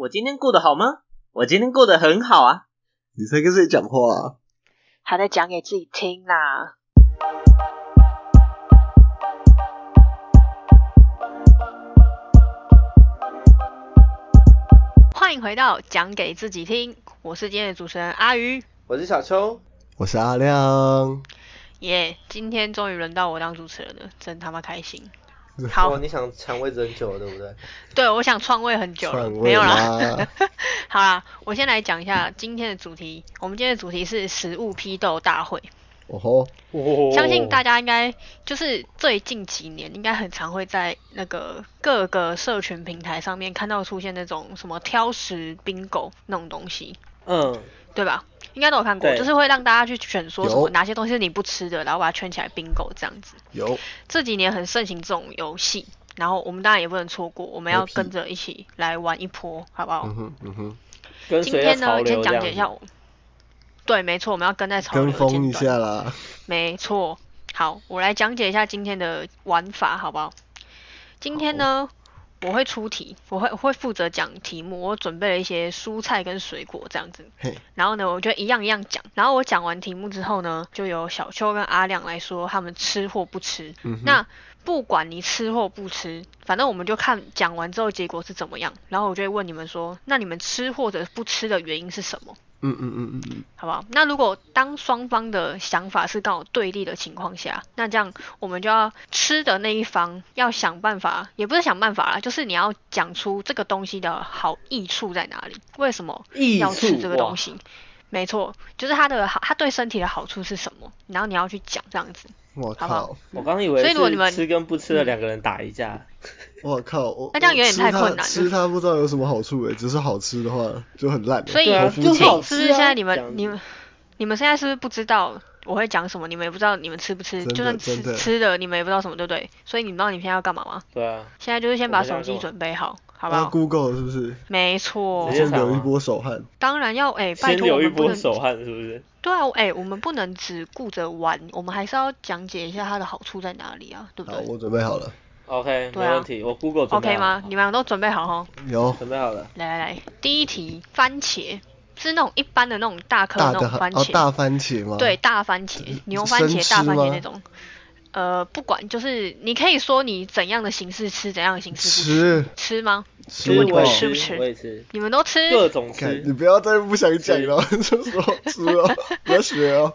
我今天过得好吗？我今天过得很好啊。你在跟谁讲话啊？还在讲给自己听啦。欢迎回到讲给自己听，我是今天的主持人阿鱼。我是小秋，我是阿亮。耶今天终于轮到我当主持人了，真他妈开心。好哦，你想抢位置很久了，对不对？对，我想创位很久了，没有啦啦。好啦，我先来讲一下今天的主题。我们今天的主题是食物批斗大会。哦吼，哦相信大家应该就是最近几年应该很常会在那个各个社群平台上面看到出现那种什么挑食 bingo 那种东西，嗯，对吧？应该都有看过，对就是会让大家去选说什么哪些东西是你不吃的，然后把它圈起来 bingo 这样子。有这几年很盛行这种游戏，然后我们当然也不能错过，我们要跟着一起来玩一波，好不好？嗯哼嗯哼，跟随着今天呢，先讲解一下我。对，没错，我们要跟在潮流跟风一端。下啦。没错，好，我来讲解一下今天的玩法，好不好？今天呢，我会出题，我会我会负责讲题目，我准备了一些蔬菜跟水果这样子，然后呢，我就一样一样讲，然后我讲完题目之后呢，就由小秋跟阿亮来说他们吃或不吃。嗯那不管你吃或不吃，反正我们就看讲完之后结果是怎么样，然后我就会问你们说，那你们吃或者不吃的原因是什么？嗯嗯嗯嗯嗯，好不好？那如果当双方的想法是刚好对立的情况下，那这样我们就要吃的那一方要想办法，也不是想办法啦，就是你要讲出这个东西的好益处在哪里，为什么要吃这个东西？没错，就是它的好，它对身体的好处是什么？然后你要去讲这样子。我好好靠，我刚以为所以如果你们吃跟不吃的两个人打一架，我靠，我那这样有点太困难了我吃它不知道有什么好处诶，只是好吃的话就很烂。所以，就是不是现在你们你们你们现在是不是不知道我会讲什么？你们也不知道你们吃不吃，就算吃吃的，你们也不知道什么，对不对？所以你们知道你们现在要干嘛吗？对啊，现在就是先把手机准备好，好不要好？Google 是不是？没错先流一波手汗。当然要哎、拜先托我流一波们不能手汗是不是？对啊，哎、我们不能只顾着玩，我们还是要讲解一下它的好处在哪里啊，对不好，对我准备好了。OK，啊没问题，我 Google 准备？OK 吗？？你们俩都准备好哈？有准备好了。来来来，第一题，番茄是那种一般的那种大颗的那种番茄，哦大番茄吗？对，，大番茄、牛番茄、大番茄那种。呃，不管，就是你可以说你怎样的形式吃，怎样的形式不吃，吃吃吗？吃我吃不吃我也吃，你们都吃？各种吃，你。不要再不想讲了，就说吃哦，不要学哦。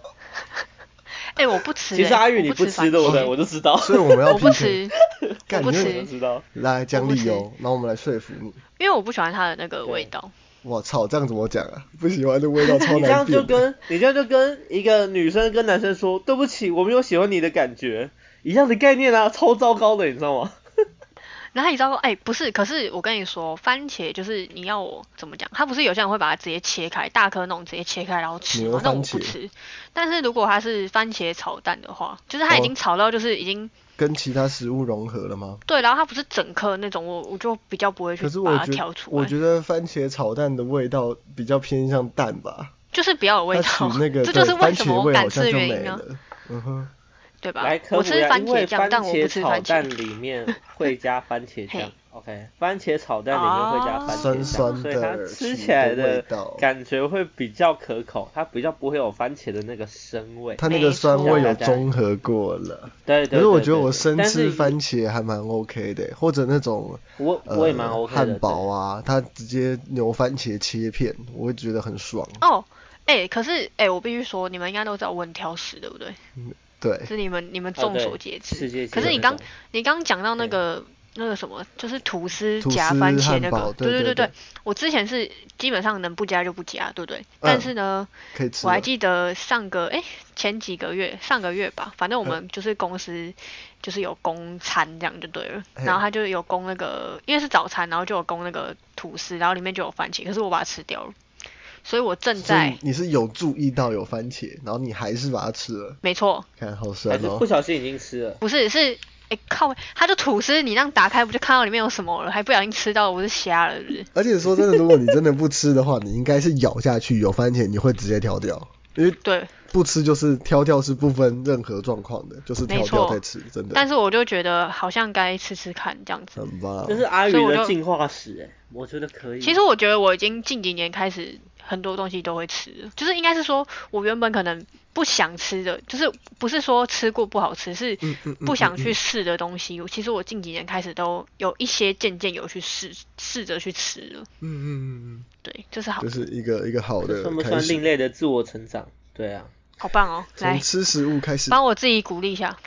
哎、我不吃、欸。其实阿玉你不吃对不对？我就知道。所以我们要我不吃，我不吃我就，知道。来讲理由，然后我们来说服你。因为我不喜欢它的那个味道。我操，这样怎么讲啊？不喜欢的味道 超难你这样。就跟你这样就跟一个女生跟男生说对不起，我没有喜欢你的感觉，一样的概念啊，超糟糕的，你知道吗？然后你知道，哎、不是，可是我跟你说，番茄就是你要我怎么讲？它不是有些人会把它直接切开，大颗那种直接切开然后吃？那我不吃。但是如果它是番茄炒蛋的话，就是它已哦经炒到就是已经、跟其他食物融合了吗？对，然后它不是整颗那种，我我就比较不会去把它可是我觉挑出来，我觉得番茄炒蛋的味道比较偏向蛋吧，就是比较有味道，那个 这就是番为什么我茄味好敢吃的像就没原因啊，了。嗯哼，对吧来？科我吃普一下，因为番茄酱，番但我不茄吃番炒蛋茄。里面会加番茄酱。OK，番茄炒蛋里面会加番茄酱，酸酸所以它吃起起来的感觉会比较可口，它比较不会有番茄的那个生味。它那个酸味有没错中和过了。对对對可是我觉得我生吃番茄还蛮 OK 的，或者那种我呃我也蛮 OK 的。汉堡啊，它直接牛番茄切片，我会觉得很爽。哦，哎、可是哎、我必须说，你们应该都知道我很挑食，对不对？对，是你们你们众所皆知。世界可是你刚你刚讲到那个那个什么，就是吐司夹番茄那个，对对对对对我之前是基本上能不加就不加，对不对？嗯但是呢，可以吃。我还记得上个哎前几个月上个月吧，反正我嗯们就是公司就是有供餐这样就对了，然后他就有供那个因为是早餐，然后就有供那个吐司，然后里面就有番茄，可是我把它吃掉了，所以我正在你是有注意到有番茄，然后你还是把它吃了，没错，看好还酸哦是不。小心已经吃了。不是是。哎靠！它就吐司，你那样打开不就看到里面有什么了？还不小心吃到，我是瞎了，是不是？而且说真的，如果你真的不吃的话，你应该是咬下去有番茄，你会直接挑掉。因为对，不吃就是挑挑是不分任何状况的，就是挑没错掉再吃，真的但是我就觉得好像该吃吃看这样子。很棒。这是阿宇的进化史哎，我觉得可以。其实我觉得我已经近几年开始很多东西都会吃了，就是应该是说我原本可能不想吃的，就是不是说吃过不好吃，是不想嗯去试的东西。其实我近几年开始都有一些渐渐有去试试着去吃了，嗯嗯嗯嗯对，这是好这，就，是一个一个好的算不，算另类的自我成长？对啊，好棒哦！来从，吃食物开始，帮我自己鼓励一下，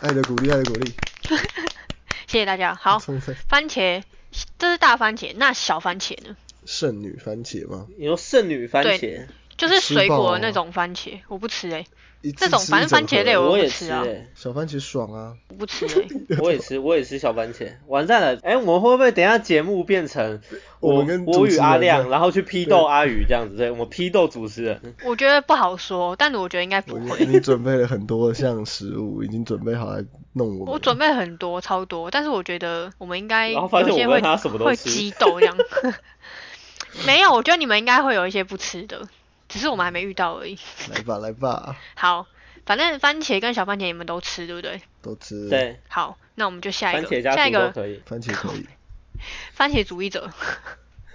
爱的鼓励，爱的鼓励。谢谢大家。好，番茄，这是大番茄，那小番茄呢？剩女番茄吗？你说剩女番对茄，就是水果的那种番茄，我不吃哎、一次那种反正番茄类我我也吃啊小番茄爽啊！我不吃哎、我也吃，我也吃小番茄。完蛋了，哎，我们会不会等一下节目变成 我跟我与阿亮，然后去批斗阿宇这样子？对，我们批斗主持人。我觉得不好说，但我觉得应该不我会。你准备了很多项食物，已经准备好来弄我们。我准备很多，超多，但是我觉得我们应该然后发现我跟有些会会他什么都吃激斗这样。没有，我觉得你们应该会有一些不吃的，只是我们还没遇到而已。来吧来吧，好，反正番茄跟小番茄你们都吃，对不对？都吃。，对，好，那我们就下一个，番茄加下一个猪都可以。番茄可以，番茄主义者。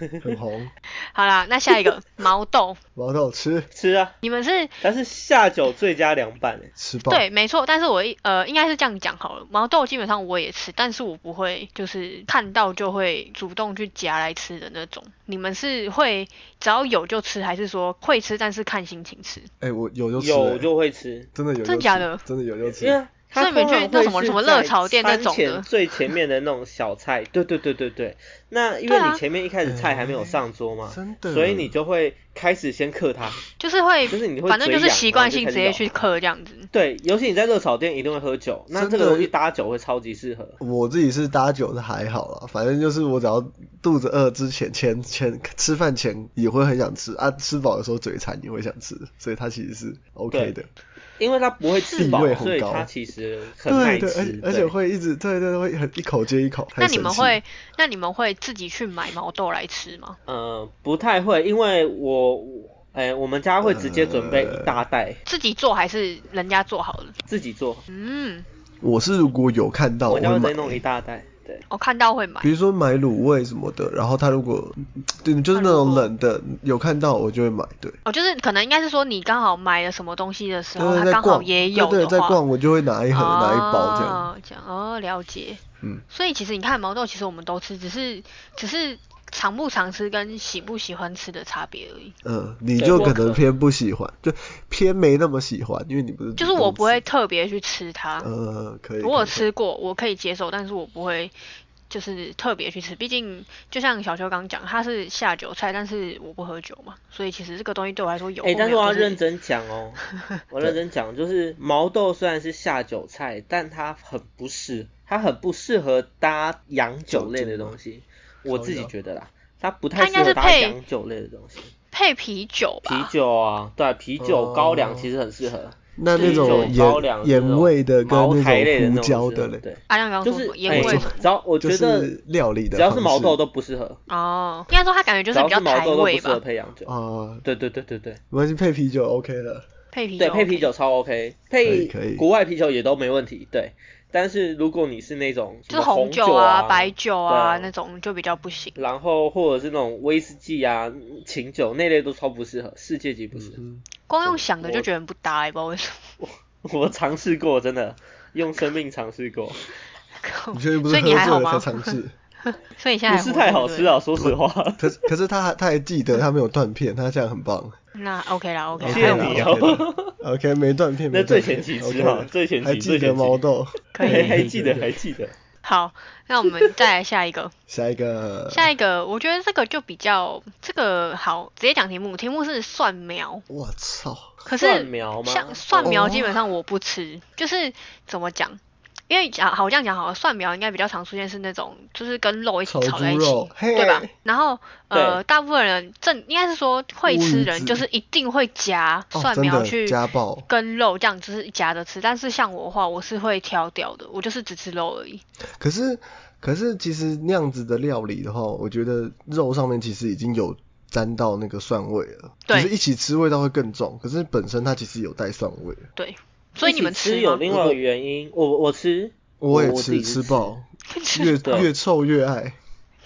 很红。好啦，那下一个 毛豆，毛豆吃吃啊，你们是但是下酒最佳凉拌哎。吃爆。对，没错，但是我一呃应该是这样讲好了，毛豆基本上我也吃，但是我不会就是看到就会主动去夹来吃的那种。你们是会只要有就吃，还是说会吃但是看心情吃？哎、我有就吃、有欸就会吃，真的有就吃，真的假的真的有就吃。因为它所以你们去那什么什么热炒店那种的前最前面的那种小菜，对对对对对。那因为你前面一开始菜还没有上桌嘛，真的所以你就会开始先嗑它。就是会，就是你会反正就是习惯性直接去嗑这样子。对，尤其你在热炒店一定会喝酒，那这个东西搭酒会超级适合。我自己是搭酒的还好啦，反正就是我只要肚子饿之前前前吃饭前也会很想吃啊，吃饱的时候嘴馋也会想吃，所以它其实是 OK 的。因为它不会吃地饱所以它其实很耐对对，而吃。而且会一直对对会很一口接一口。那你们会，那你们会自己去买毛豆来吃吗？呃，不太会，因为我，哎、我们家会直接准备一大袋、自己做还是人家做好了？自己做，嗯，我是如果有看到我家会买会直接弄一大袋。对，我看到会买比。如说买卤味什么的，然后他如果对就是那种冷的，有看到我就会买，对。哦，就是可能应该是说你刚好买了什么东西的时候，对对，在它刚好，也有对对，在逛我就会拿一盒、拿一包这样。哦，这样哦，了解。嗯，所以其实你看毛豆，其实我们都吃，只是只是常不常吃跟喜不喜欢吃的差别而已。嗯，你就可能偏不喜欢，就偏没那么喜欢，因为你不是就是我不会。特别去吃它。呃，可以。我有吃过，我可以接受，但是我不会就是特别去吃。毕竟就像小秋刚讲，它是下酒菜，但是我不喝酒嘛，所以其实这个东西对我来说有哎、但是我要认真讲哦，我认真讲，就是毛豆虽然是下酒菜，但它很不适，它很不适合搭洋酒类的东西，我自己觉得啦，它不太它应该适合配洋酒类的东西，配啤酒啤。酒啊，对啊，啤酒、哦高粱其实很适合，那那种高粱盐盐味的跟茅那台类的那种胡椒的嘞，对，阿亮刚刚就是说盐哎味只要我觉得料理的只要是毛豆都不适合，哦，应该说它感觉就是比较毛豆都不适合，配洋酒，哦，对对对对对。没关系，配啤酒 OK 了。配啤酒对，配啤酒超 OK，配可以国外啤酒也都没问题。对，但是如果你是那种就是红酒啊、白酒啊那种就比较不行。然后或者是那种威士忌啊、琴酒那类都超不适合，世界级不适合。嗯，光用想的就觉得不搭、欸，不知道为什么。我尝试过，真的用生命尝试过，你确定不是所以你还好吗喝醉了才？尝试？所以你现在不是太好吃啊，说实话。可是可是他还他还记得他没有断片，他这样很棒。那 OK 啦，OK，谢谢你哦 OK，没断片，那没断片最前几次 OK 哈最前期还记得最前毛豆。可以还还记得，还记得。好，那我们再来下一个。下一个，下一个，我觉得这个就比较这个好，直接讲题目。题目是蒜苗，我操，可是蒜苗吗像蒜苗哦基本上我不吃，就是怎么讲？因为讲好，我这样讲好了，蒜苗应该比较常出现是那种，就是跟肉一起炒炒在一起对吧？然后呃，大部分人正应该是说会吃人就是一定会夹哦，蒜苗去。跟肉这样，就是夹着吃。但是像我的话，我是会挑掉的，我就是只吃肉而已。可是可是其实那样子的料理的话，我觉得肉上面其实已经有沾到那个蒜味了，对只是一起吃味道会更重，可是本身它其实有带蒜味。对，所以你们吃有吗？另外一个原因，我我吃，我也吃吃爆，越越臭越爱。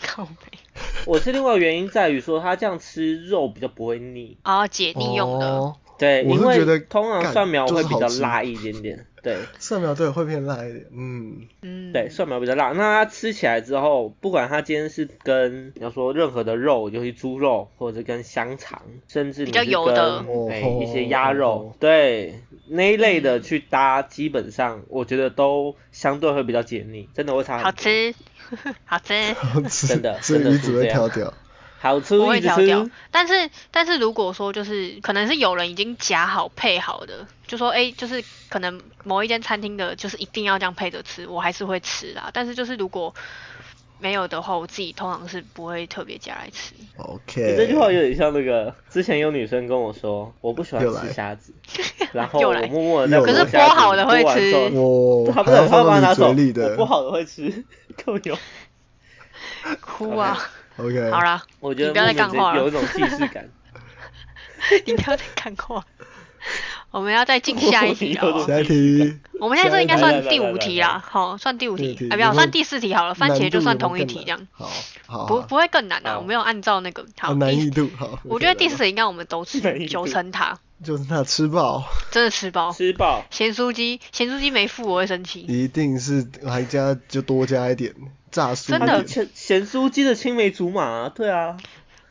靠背 我吃另外原因在于说，他这样吃肉比较不会腻。啊，解腻用的。哦对，因为是觉得通常蒜苗会比较辣一点点。对蒜苗对会偏辣一点，嗯，嗯，对，蒜苗比较辣。那它吃起来之后，不管它今天是跟你要说任何的肉，尤其猪肉，或者是跟香肠，甚至你比较是油的跟哎、哦一些鸭哦肉，对那一类的嗯去搭，基本上我觉得都相对会比较解腻，真的会差很多。好吃，好吃。真的真的只会是这样挑掉。好吃我会调掉，，但是但是如果说就是可能是有人已经夹好配好的，就说哎、就是可能某一间餐厅的，就是一定要这样配着吃，我还是会吃啦。但是就是如果没有的话，我自己通常是不会特别夹来吃。OK，你这句话有点像那个，之前有女生跟我说，我不喜欢吃虾子，然后又来。我默默的在可是剥好的会吃。他不是还要放到你他把它拿走，我不好的会吃，够有。哭啊！OK，好啦，我觉得你不要再干话了。有一种既视感。你不要再干话。我们要再进下一题了。哦。下一题，我们现在这应该算第五题啦，好，算第五题，第五题。哎，不要有算第四题好了，番茄就算同一题这样，好，好，不不会更难的，我没有按照那个。好，好难易度好。我觉得第四题应该我们都吃九层塔，就是他吃饱，真的吃饱。吃饱，咸酥鸡，咸酥鸡没付我会生气。一定是还加就多加一点炸酥真的咸咸酥鸡的青梅竹马啊，对啊，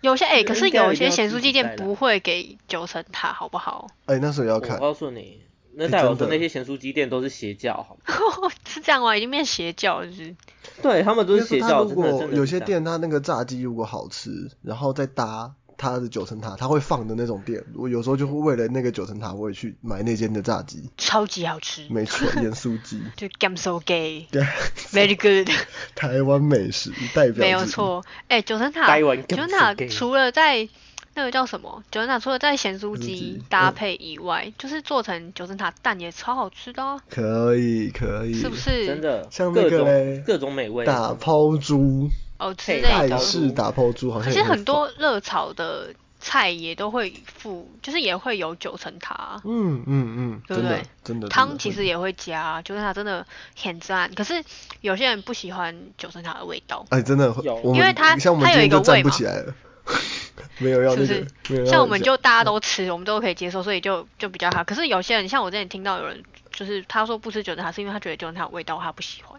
有些哎、可是有一些咸酥鸡店不会给九层塔，好不好？哎，那时候要看我，告诉你，那哎代表真的说那些咸酥鸡店都是邪教，好吗？是这样吗？已经变邪教了，就是。对他们都是邪教，如真的真果有些店它那个炸鸡如果好吃，然后再搭它的九层塔，它会放的那种店，我有时候就会为了那个九层塔，我也去买那间的炸鸡。超级好吃，没错，盐酥鸡，就 gam so gay，very good，台湾美食代表没有。错。哎、九层塔，九层塔除了在那个叫什么？九层塔，除了在咸酥酥鸡。搭配以外，就是做成九层塔蛋也超好吃的哦，可以可以，是不是？真的。像那各种个各种美味，打抛猪，哦之配类的泰打抛。式打抛猪好可是像其实很多热炒的菜也都会附，就是也会有九层塔嗯嗯嗯，对不对真的汤其实也，也会加，九层塔真的很赞。可是有些人不喜欢九层塔的味道，哎，真的会有，因为它像我们它有今天就站一个味嘛不起来了，没有要是不是那个，没有要像我们就大家 都吃，我们都可以接受，所以就就比较好。可是有些人，像我之前听到有人，就是他说不吃九层塔，是因为他觉得九层塔有味道他不喜欢。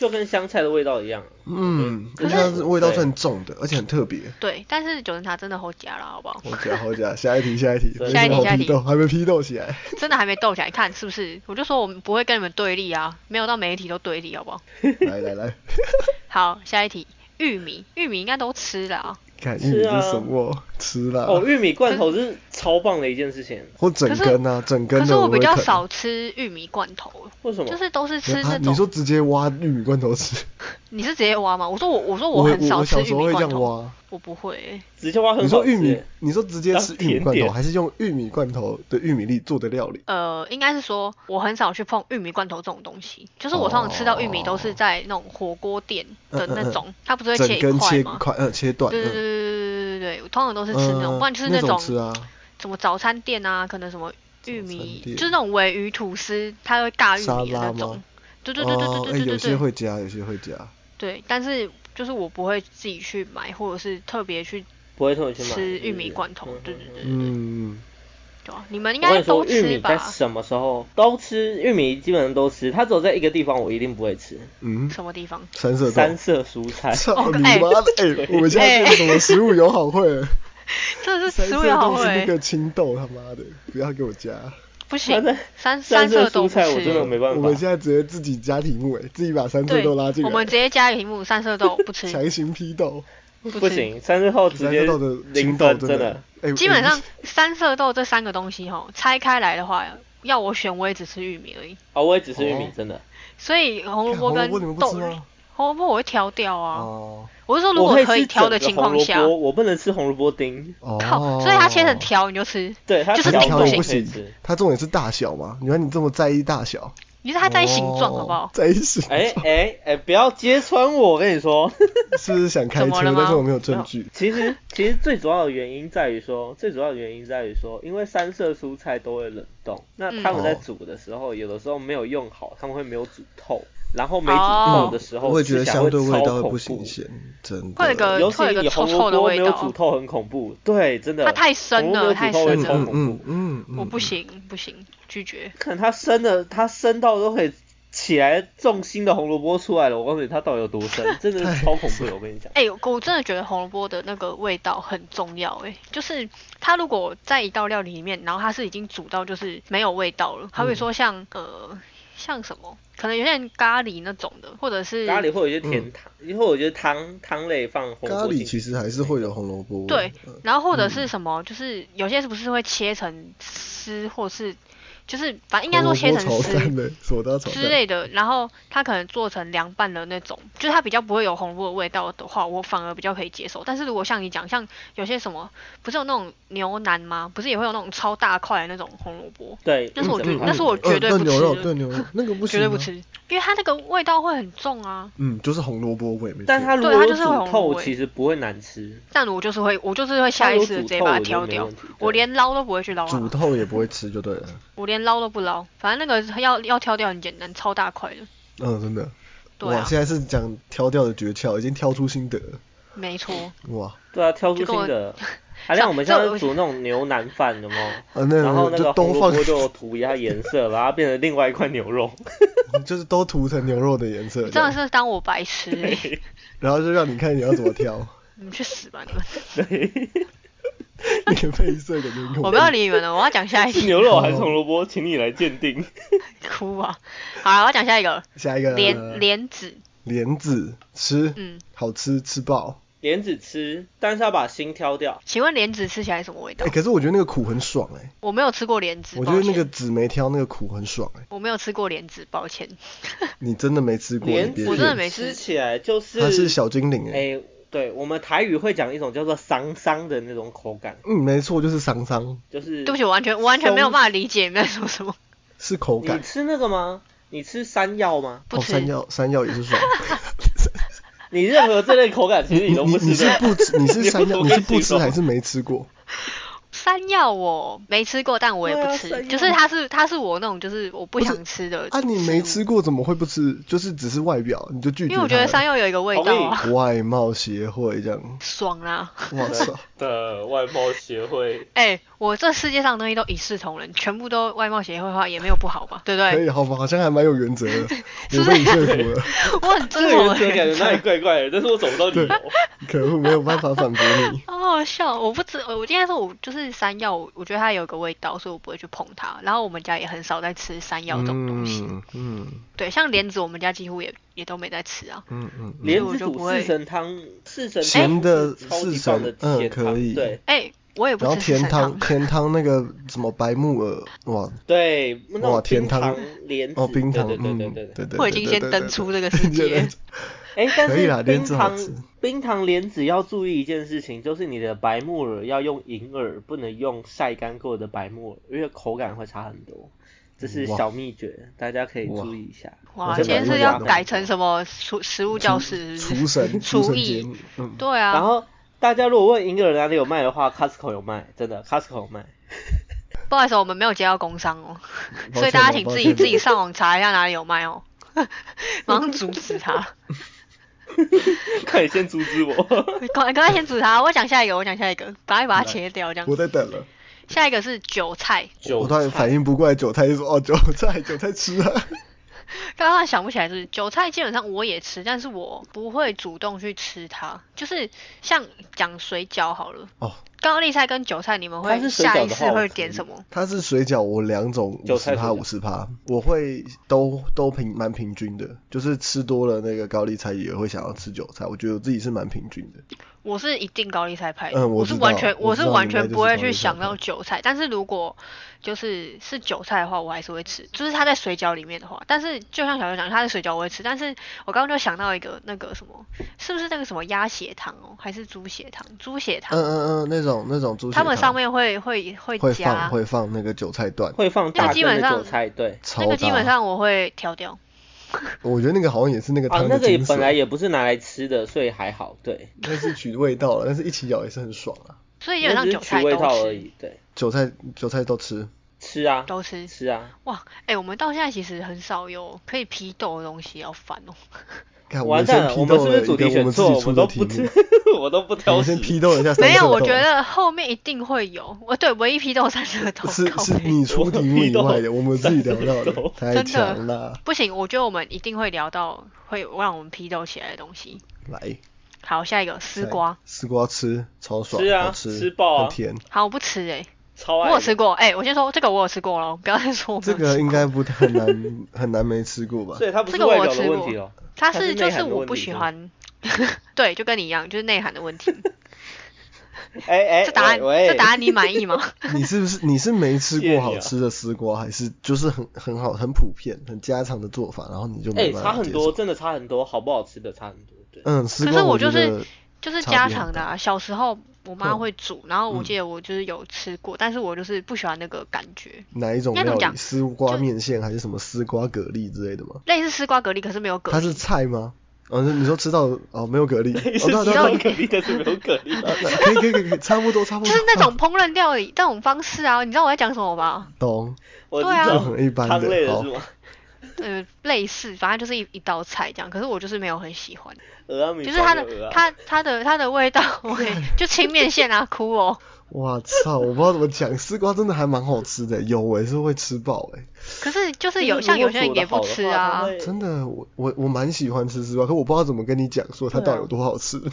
就跟香菜的味道一样。嗯，它味道是很重的，而且很特别。对，但是九层塔真的好假了，好不好？好假好假，下一题下一题，下一题下一题还没批斗起来。真的还没斗起来，看是不是？我就说我们不会跟你们对立啊，没有到每一题都对立，好不好？来来来，好，下一题，玉米，玉米应该都吃了啊。看玉米是什么？吃啦，哦，玉米罐头是超棒的一件事情，或整根啊，整根的可是我比较少吃玉米罐头，为什么？就是都是吃啊那种。你说直接挖玉米罐头吃？你是直接挖吗？我说我我说我很少我吃玉小时候会这米罐头，样挖。我不会欸、直接挖很你。说玉米，你说直接吃玉米罐头，还是用玉米罐头的玉米粒做的料理？呃，应该是说我很少去碰玉米罐头这种东西，就是我通常吃到玉米都是在那种火锅店的那种，它不是会切一块吗？切块，嗯，切断，对对对嗯，对对对对对，我通常都是吃那种，嗯不然就是那种吃啊。什么早餐店啊，可能什么玉米，就是那种尾鱼吐司，它会尬玉米的那种。对对对对哦，哎，有些对对对有些。会加，有些会加。对，但是就是我不会自己去买，或者是特别去不会特别去买吃玉米罐头嗯。对对对对对，嗯，对啊，你们应我跟你说，该都吃玉米在吧？什么时候都吃？玉米基本上都吃，它只有在一个地方我一定不会吃，嗯，什么地方？三色豆。三色蔬菜。操哦哎你妈的！哎，我们现在变什么食物友好会了？真的是三食物友好豆是那会，个青豆，他妈的，不要给我加。不行三，三三色色豆不蔬菜我真的吃。没办法我们现在直接自己加题目，哎，自己把三色对，豆拉进来。我们直接加一个题目，三色豆不吃，强行批斗。不行，三色豆直接三色豆的零豆分，真的基本上哎三色豆这三个东西哈，拆开来的话，要我选我也只吃玉米而已。哦，我也只吃玉米哦，真的。所以红萝卜跟豆？红萝卜我会挑掉啊。哦我是说如果可以挑的情况下，卜，我不能吃红萝卜丁。哦，靠，所以它切成条你就吃。对，它就是条顶不吃。，它重点是大小嘛？你看你这么在意大小，你是它在意形状好不好在意形状。哎哎哎，不要揭穿我，我跟你说。是不是想开车？但是我没有证据。其实其实最主要的原因在于说，最主要的原因在于说，因为三色蔬菜都会冷冻，那他们在煮的时候，有的时候没有用好，他们会没有煮透，然后没煮透的时候，我会觉得相对味道会超恐怖不新鲜，真会有的。个尤其会有个臭你红萝臭的味道卜没有煮。透很恐怖，对，真的。它太生红萝卜了太没有煮透会生了。嗯嗯嗯，我不行不行，拒绝。可能它生的，它生到都可以起来重心的红萝卜出来了。我告诉你，它到底有多生，真的是超恐怖的。我跟你讲，哎、我真的觉得红萝卜的那个味道很重要、哎，就是它如果在一道料理里面，然后它是已经煮到就是没有味道了，好比说像、呃像什么，可能有点咖喱那种的，或者是咖喱或者一些甜汤，因为我觉得汤汤类放红咖喱其实还是会有红萝卜。对嗯，然后或者是什么，就是有些是不是会切成丝，或是就是反正应该说切成丝。的，什么都要炒蛋。之类的，然后它可能做成凉拌的那种，就是它比较不会有红萝卜的味道的话，我反而比较可以接受。但是如果像你讲，像有些什么，不是有那种牛腩吗？不是也会有那种超大块的那种红萝卜，对，但是我觉得那是我绝对不炖牛肉，炖牛肉那个不行，绝对不。吃，因为它那个味道会很重啊。嗯，就是红萝卜味。但它如果它就是红味其实不会难吃。但我就是会，我就是会下意识的直接把它挑掉，我连捞都不会去捞煮，透也不会吃就对了。我连捞都不捞。反正那个要要挑掉很简单，超大块的。嗯，真的。对啊哇，现在是讲挑掉的诀窍，已经挑出心得了。没错，哇，对啊，挑出就跟我新的。还像我们现在煮那种牛腩饭，有没有？啊，那然后那就个红萝都放，卜就涂一下颜色，把它变成另外一块牛肉。就是都涂成牛肉的颜色真的，是当我白痴欸然后就让你看你要怎么挑，你们去死吧你们！对，那个配色感觉很恐怖。我不要理你们了，我要讲下一个。是牛肉还是红萝卜，请你来鉴定。哭啊！好了，我要讲下一个，下一个莲莲子，莲子吃，嗯，好吃吃爆。莲子吃，但是要把心挑掉。请问莲子吃起来什么味道哎、？可是我觉得那个苦很爽哎、我没有吃过莲子，我觉得那个籽没挑那个苦很爽哎、我没有吃过莲子，抱歉。你真的没吃过？莲子我真的没吃吃起来就是它是小精灵哎、哎、对我们台语会讲一种叫做桑桑的那种口感，嗯，没错，就是桑桑，就是对不起，我完全我完全没有办法理解你们在说什么。是口感。你吃那个吗？你吃山药吗？不哦，吃山药山药也是爽。你任何这类口感其实你都不吃你。是不吃？你是山药？你是不吃还是没吃过？山药我没吃过，但我也不吃，对啊就是它是它是我那种就是我不想吃的啊，你没吃过怎么会不吃？就是只是外表你就拒绝因为我觉得山药有一个味道啊，外貌协会这样，爽啦！我操！的外貌协会，哎、我这世界上的东西都一视同仁，全部都外貌协会化也没有不好吧，对不对？可以，好吧，好像还蛮有原则的，是不是我被你说服了。我很这个遵守我的原则感觉原则哪里怪怪的，但是我找不到理由。可恶，没有办法反驳你。好好笑，我不知我今天说，我就是山药，我我觉得它有一个味道，所以我不会去碰它。然后我们家也很少在吃山药这种东西。嗯嗯对，像莲子，我们家几乎也也都没在吃啊。嗯嗯嗯，莲子就不四神汤，四神汤咸的是超级四棒的神嗯甜汤可以对哎、我也不然后吃甜汤汤。甜汤那个什么白木耳，哇对，那哇甜汤冰糖莲子，哦冰糖，对对嗯对对对对对，我已经先登出这个世界。哎，但可以啦是冰莲子好糖吃冰糖莲子要注意一件事情，就是你的白木耳要用银耳，不能用晒干过的白木耳，因为口感会差很多。这是哇小秘诀，大家可以哇注意一下。哇，今天是要改成什么厨食物教室？厨神厨艺对啊。然后大家如果问银耳哪里有卖的话，Costco 有卖，真的 Costco 有卖。不好意思，我们没有接到工商哦，所以大家请自己自己上网查一下哪里有卖哦，马上阻止他。快先阻止我！赶赶快先阻止他，我讲下一个，我讲下一个，赶快把它切掉这样我。在等了。下一个是韭菜，韭我突然菜反应不过来，韭菜就说哦，韭菜，韭菜吃啊。刚刚想不起来是韭菜，基本上我也吃，但是我不会主动去吃它。就是像讲水饺好了，高丽菜跟韭菜，你们会是水饺下意识会的话我可以点什么？它是水饺，我两种五十趴五十趴，我会都都平蛮平均的，就是吃多了那个高丽菜也会想要吃韭菜，我觉得我自己是蛮平均的。我是一定高丽菜派的，我是嗯我知道完全我知道完全不会你应该就是高丽菜去想到韭菜，但是如果就是是韭菜的话，我还是会吃，就是它在水饺里面的话，但是就像小刘讲，它在水饺我会吃，但是我刚刚就想到一个那个什么，是不是那个什么鸭血汤哦，还是猪血汤？猪血汤，嗯嗯嗯，那种那种猪血他们上面会会会会加放，会放那个韭菜段，会放那大本上韭菜，对。超那个基本大上我会挑掉。我觉得那个好像也是那个啊，汤的精那个也本来髓，也不是拿来吃的，所以还好，对。那是取味道了，但是一起咬也是很爽啊。所以基本那只是上韭菜取味道都吃，而已，对。韭菜韭菜都吃，吃啊，都吃。吃啊。哇，哎、我们到现在其实很少有可以批斗的东西，要烦哦、看我完蛋了，们先批我们斗一个是不是主题我们自己选错？我出的题目们都不，吃，我都不我挑们先批食。斗一下 没有，我觉得后面一定会有。我对唯一批斗三色豆，是靠北是你出题目以外的，我们自己聊到的，太真的强了。不行，我觉得我们一定会聊到会让我们批斗起来的东西。来，好，下一个丝瓜。丝瓜吃超爽，吃啊吃，吃爆啊很甜。好，我不吃哎、超爱。我有吃。过哎、我先说这个我有吃过咯，不要再说我这个应该不很难很难没吃过吧？所以它不这个我是外表有吃过的问题哦。它是就是我不喜欢，对，就跟你一样，就是内涵的问题。哎哎，这答案这答案你满意吗？你是不是你是没吃过好吃的丝瓜，还是就是很很好很普遍很家常的做法，然后你就哎、差很多，真的差很多，好不好吃的差很多。对，嗯，丝可是我就是就是家常的啊，小时候我妈嗯会煮，然后我嗯记得我就是有吃过，但是我就是不喜欢那个感觉，哪一种料理？丝瓜面线还是什么丝瓜蛤蜊之类的吗？类似丝瓜蛤蜊，可是没有蛤它是。菜吗？哦，那你说吃到哦没有蛤蜊，是哦对啊对知道啊对啊蛤蜊，但是没有蛤蜊。啊可以可以可以可以，差不多差不多。就是那种烹饪料理那种方式啊，你知道我在讲什么吧？懂，对啊道，很一般的汤类的是吗？呃，类似，反正就是一一道菜这样，可是我就是没有很喜欢，就是它的它它的它的味道，我可以就清面线啊，哭哦。哇操！我不知道怎么讲，丝瓜真的还蛮好吃的，有也、是会吃爆诶、可是就是有像有些人也不吃啊，会真的，我我我蛮喜欢吃丝瓜，可我不知道怎么跟你讲说它到底有多好吃。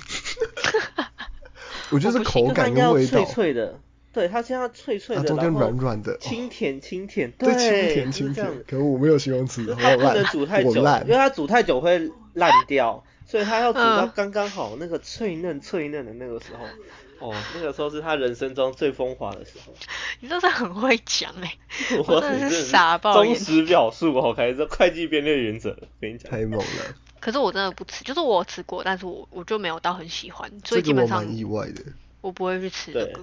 我觉得是口感跟味道脆，脆的，对，它现在脆脆它的，中间软软的，哦清甜清甜，对，清甜清甜。可我没有形容词，它不能煮太久，因为。它煮太久会烂掉，所以它要煮到嗯刚刚好那个脆嫩脆嫩的那个时候。哦，那个时候是他人生中最风华的时候。你真的很会讲哎、我我真的是傻爆眼。忠实表述好，开始会计编列原则，跟你讲。太猛了，可是我真的不吃，就是我有吃过，但是我我就没有到很喜欢，所以基本上这个我蛮意外的。我不会去吃这个。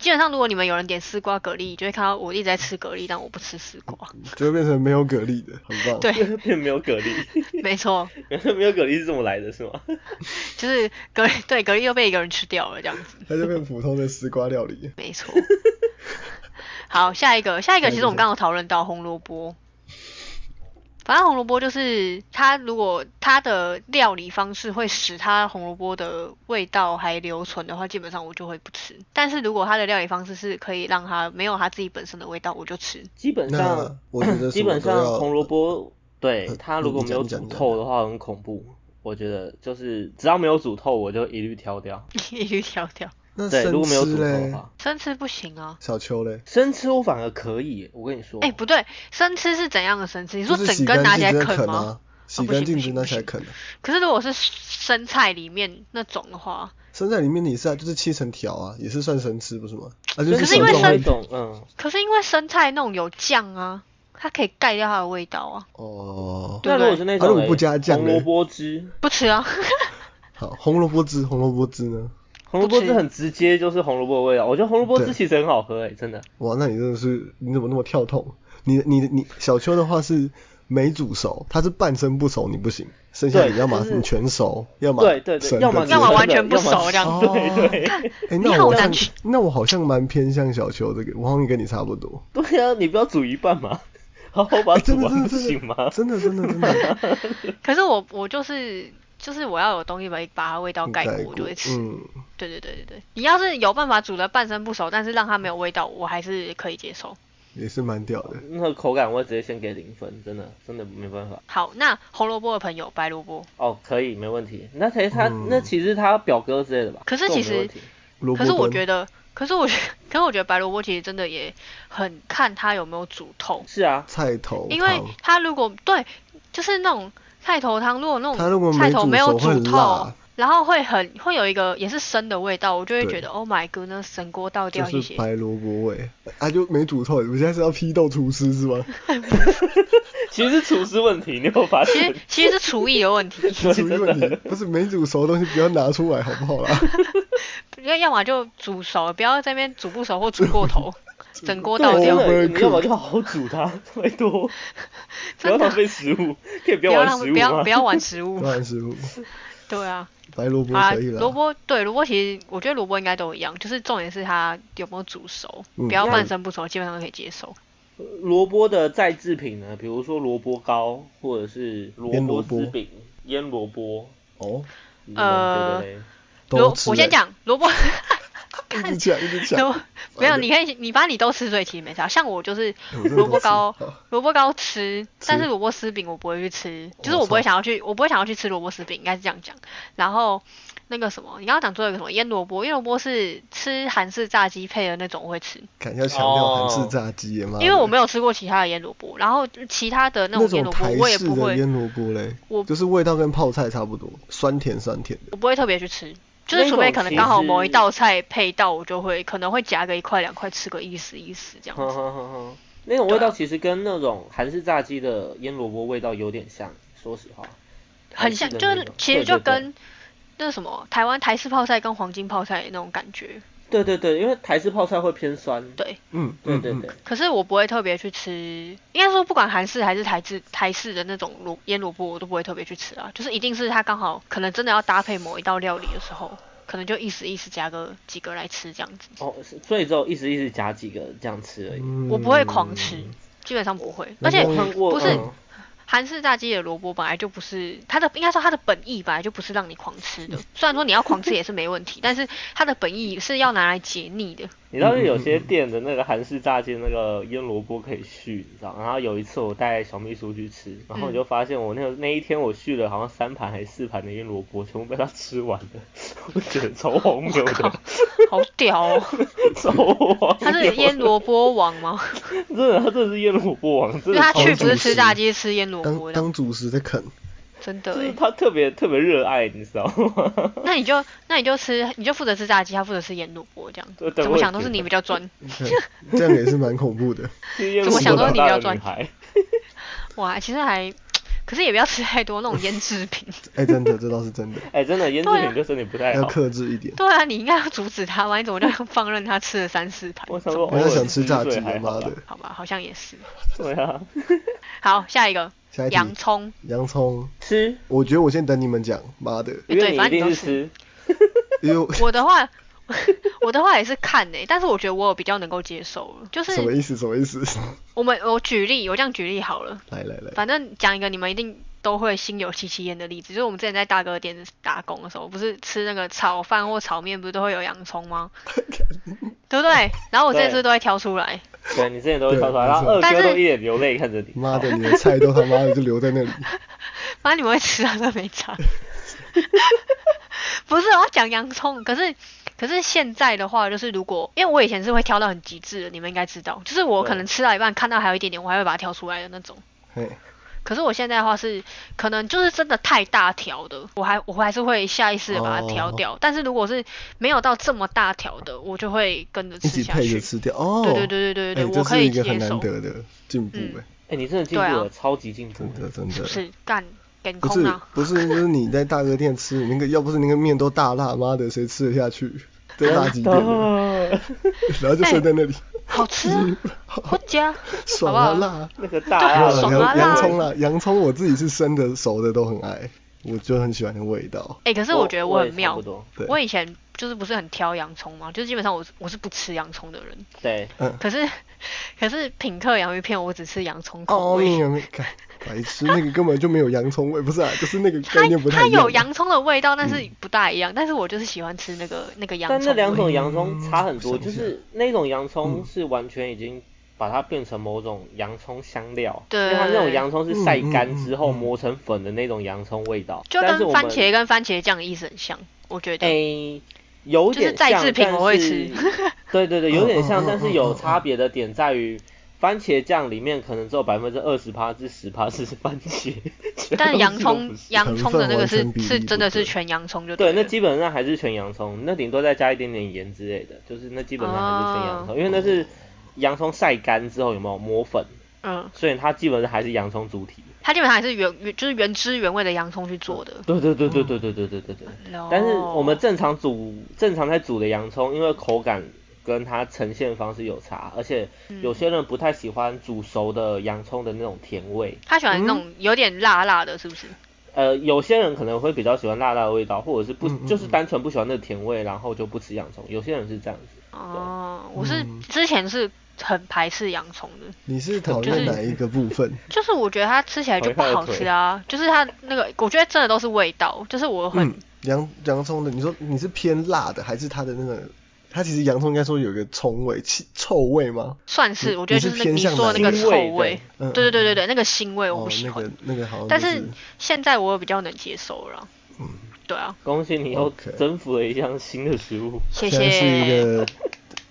基本上如果你们有人点丝瓜蛤蜊，就会看到我一直在吃蛤蜊，但我不吃丝瓜。就会变成没有蛤蜊的，很棒。对，变没有蛤蜊，没错，原来没有蛤蜊是这么来的，是吗？就是蛤蜊，对，蛤蜊又被一个人吃掉了，这样子。它就变普通的丝瓜料理。没错。好，下一个，下一个，下一个其实我们刚刚有讨论到红萝卜。反正红萝卜就是它，如果它的料理方式会使它红萝卜的味道还留存的话，基本上我就会不吃。但是如果它的料理方式是可以让它没有它自己本身的味道，我就吃。基本上，我觉得 基本上红萝卜，对呃它如果没有煮透的话很恐怖。我觉得就是只要没有煮透，我就一律挑掉。一律挑掉。对，如果没有煮透吃嘞的，话，生吃不行啊。小秋嘞，生吃我反而可以。我跟你说，哎、不对，生吃是怎样的生吃？你说整根拿起来啃吗？啊，洗干净直接行不行不行拿起来啃啊。可是如果是生菜里面那种的话，生菜里面你是啊，就是切成条啊，也是算生吃不是吗？啊，就就是是因为生那种，嗯，可是因为生菜那种有酱啊，它可以盖掉它的味道啊。哦，对不对那如果是那种不加酱嘞红萝卜汁，不吃啊，好，红萝卜汁，红萝卜汁呢？红萝卜汁很直接就是红萝卜的味道。我觉得红萝卜汁其实很好喝诶，真的。哇，那你真的是你怎么那么跳痛？你你你小秋的话是没煮熟，它是半生不熟，你不行，剩下你要么你全熟，要么对对对，要么要么完全不熟这样子 对对。哎、你那我好像那我好像蛮偏向小秋这个，我好像跟你差不多。对啊，你不要煮一半嘛，好好把它煮完不的真的真行吗的？真的真的真的 可是我我就是就是我要有东西把把它味道盖过，我就会吃。嗯，对对对对对，你要是有办法煮的半生不熟，但是让它没有味道，我还是可以接受。也是蛮屌的。那个口感我会直接先给零分，真的真的没办法。好，那红萝卜的朋友，白萝卜，哦，可以，没问题。那其实他、嗯那其实他表哥之类的吧？可是其实可是我觉得，可是我觉得，可是我觉得白萝卜其实真的也很看它有没有煮透，是啊，菜头因为汤它如果对，就是那种菜头汤，如果那种菜头没有煮透，然后会很会有一个也是生的味道，我就会觉得 Oh my god，那神锅倒掉就是白萝卜味，啊就没煮透，我现在是要批斗厨师是吗？其实是厨师问题，你有发现？其实其实是厨艺的问题，厨艺问题不是没煮熟的东西不要拿出来好不好啦？要要么就煮熟，不要在那边煮不熟或煮过头，整锅倒掉。你要么就好好煮它，拜托，不要浪费食物，可以不要玩食物不要不要玩食物，不玩食物。对啊，白萝卜可以了。萝卜对萝卜其实我觉得萝卜应该都一样，就是重点是它有没有煮熟，不要半生不熟，基本上都可以接受。萝卜的再制品呢，比如说萝卜糕或者是萝卜丝饼、腌萝卜。哦。呃，萝我先讲萝卜。一直讲一直讲。没有，你可以你把你都吃，所以其实没啥。像我就是萝卜糕，萝卜糕吃，但是萝卜丝饼我不会去吃，就是我不会想要去，我不会想要去吃萝卜丝饼，应该是这样讲。然后那个什么，你刚刚讲做一个什么腌萝卜，腌萝卜是吃韩式炸鸡配的那种，我会吃。敢要强调韩式炸鸡吗？因为我没有吃过其他的腌萝卜，然后其他的那种腌萝卜我也不会。腌萝卜嘞，我就是味道跟泡菜差不多，酸甜酸甜的。我不会特别去吃。就是除非可能刚好某一道菜配到，我就会可能会夹个一块两块吃个意思意思这样子。那种味道其实跟那种韩式炸鸡的腌萝卜味道有点像，说实话。很像，就是其实就跟那什么台湾台式泡菜跟黄金泡菜那种感觉。对对对，因为台式泡菜会偏酸。对，嗯，对对对。可是我不会特别去吃，应该说不管韩式还是台式台式的那种萝腌萝卜，我都不会特别去吃啊。就是一定是它刚好可能真的要搭配某一道料理的时候，可能就意思意思夹个几个来吃这样子。哦，所以只有意思意思夹几个这样吃而已。我不会狂吃，基本上不会，而且不是。韩式炸鸡的萝卜本来就不是它的，应该说它的本意本来就不是让你狂吃的。虽然说你要狂吃也是没问题，但是它的本意是要拿来解腻的。你知道有些店的那个韩式炸鸡那个腌萝卜可以续，你知道？然后有一次我带小秘书去吃，然后我就发现我那个那一天我续了好像三盘还是四盘的腌萝卜，全部被他吃完了，我觉得超荒谬的。好屌哦！超荒他是腌萝卜王吗？真的，他真的是腌萝卜王，因为他去不是吃炸鸡，吃腌萝卜，当主食在啃。真的，他特别特别热爱，你知道吗？那你就那你就吃，你就负责吃炸鸡，他负责吃腌萝卜，这样。怎么想都是你比较专。这样也是蛮恐怖的。怎么想都是你比较专。哇，其实还，可是也不要吃太多那种腌制品。哎，真的，这倒是真的。哎，真的，腌制品就身体不太好。要克制一点。对啊，你应该要阻止他，你怎么就放任他吃了三四盘？我想说，我想吃炸鸡，妈的。好吧，好像也是。对啊。好，下一个。洋葱，洋葱吃。我觉得我先等你们讲，妈的。对，反正你都吃。因为我的话，我的话也是看诶，但是我觉得我有比较能够接受了，就是什么意思？什么意思？我们我举例，我这样举例好了。来来来，反正讲一个你们一定都会心有戚戚焉的例子，就是我们之前在大哥店打工的时候，不是吃那个炒饭或炒面，不是都会有洋葱吗？对不对？然后我这次都会挑出来。对你之前都会挑出来，然后二哥都一脸流泪看着你。妈的，你的菜都他妈的就留在那里。反正你们会吃啊，都没差。不是我要讲洋葱，可是可是现在的话，就是如果因为我以前是会挑到很极致的，你们应该知道，就是我可能吃到一半看到还有一点点，我还会把它挑出来的那种。可是我现在的话是，可能就是真的太大条的，我还我还是会下意识的把它挑掉。但是如果是没有到这么大条的，我就会跟着吃下去。一起配着吃掉。哦。对对对对对对，我可以接受。这是一个很难得的进步哎。哎，你真的进步了，超级进步的，真的。不是干。不是不是，就是你在大哥店吃那个，要不是那个面都大辣，妈的，谁吃得下去？在大吉店，然后就睡在那里。好吃，好加，爽啊辣，那个大辣，洋洋葱辣，洋葱我自己是生的熟的都很爱，我就很喜欢那味道。哎，可是我觉得我很妙，我以前就是不是很挑洋葱嘛，就是基本上我我是不吃洋葱的人。对，嗯。可是可是品客洋芋片我只吃洋葱口味。白痴，那个根本就没有洋葱味，不是啊，就是那个概念不太一样。它有洋葱的味道，但是不大一样。但是我就是喜欢吃那个那个洋葱。但那两种洋葱差很多，就是那种洋葱是完全已经把它变成某种洋葱香料。对。因为它那种洋葱是晒干之后磨成粉的那种洋葱味道。就跟番茄跟番茄酱的意思很像，我觉得。诶，有点像。就是再制品我会吃。对对对，有点像，但是有差别的点在于。番茄酱里面可能只有百分之二十趴至十趴是番茄，但洋葱洋葱的那个是是真的是全洋葱就对，了那基本上还是全洋葱，那顶多再加一点点盐之类的，就是那基本上还是全洋葱，哦。因为那是洋葱晒干之后有没有磨粉，嗯，所以它基本上还是洋葱主体。它基本上还是原原就是原汁原味的洋葱去做的。对对对对对对对对对对。哦但是我们正常煮正常在煮的洋葱，因为口感跟它呈现方式有差，而且嗯有些人不太喜欢煮熟的洋葱的那种甜味。他喜欢那种有点辣辣的，是不是？呃，有些人可能会比较喜欢辣辣的味道，或者是不、就是单纯不喜欢那个甜味，然后就不吃洋葱。有些人是这样子。哦，我是嗯之前是很排斥洋葱的，你是讨厌哪一个部分？就是我觉得它吃起来就不好吃啊，就是它那个，我觉得真的都是味道，就是我很、嗯，洋洋葱的，你说你是偏辣的，还是它的那个？它其实洋葱应该说有一个葱味、气臭味吗？算是，我觉得就是那你说的那个臭味对对对对对，那个腥味我哦不，喜欢。那个那个好像、但就是现在我比较能接受了，嗯，对啊，恭喜你又 OK 征服了一项新的食物。谢现在是一。个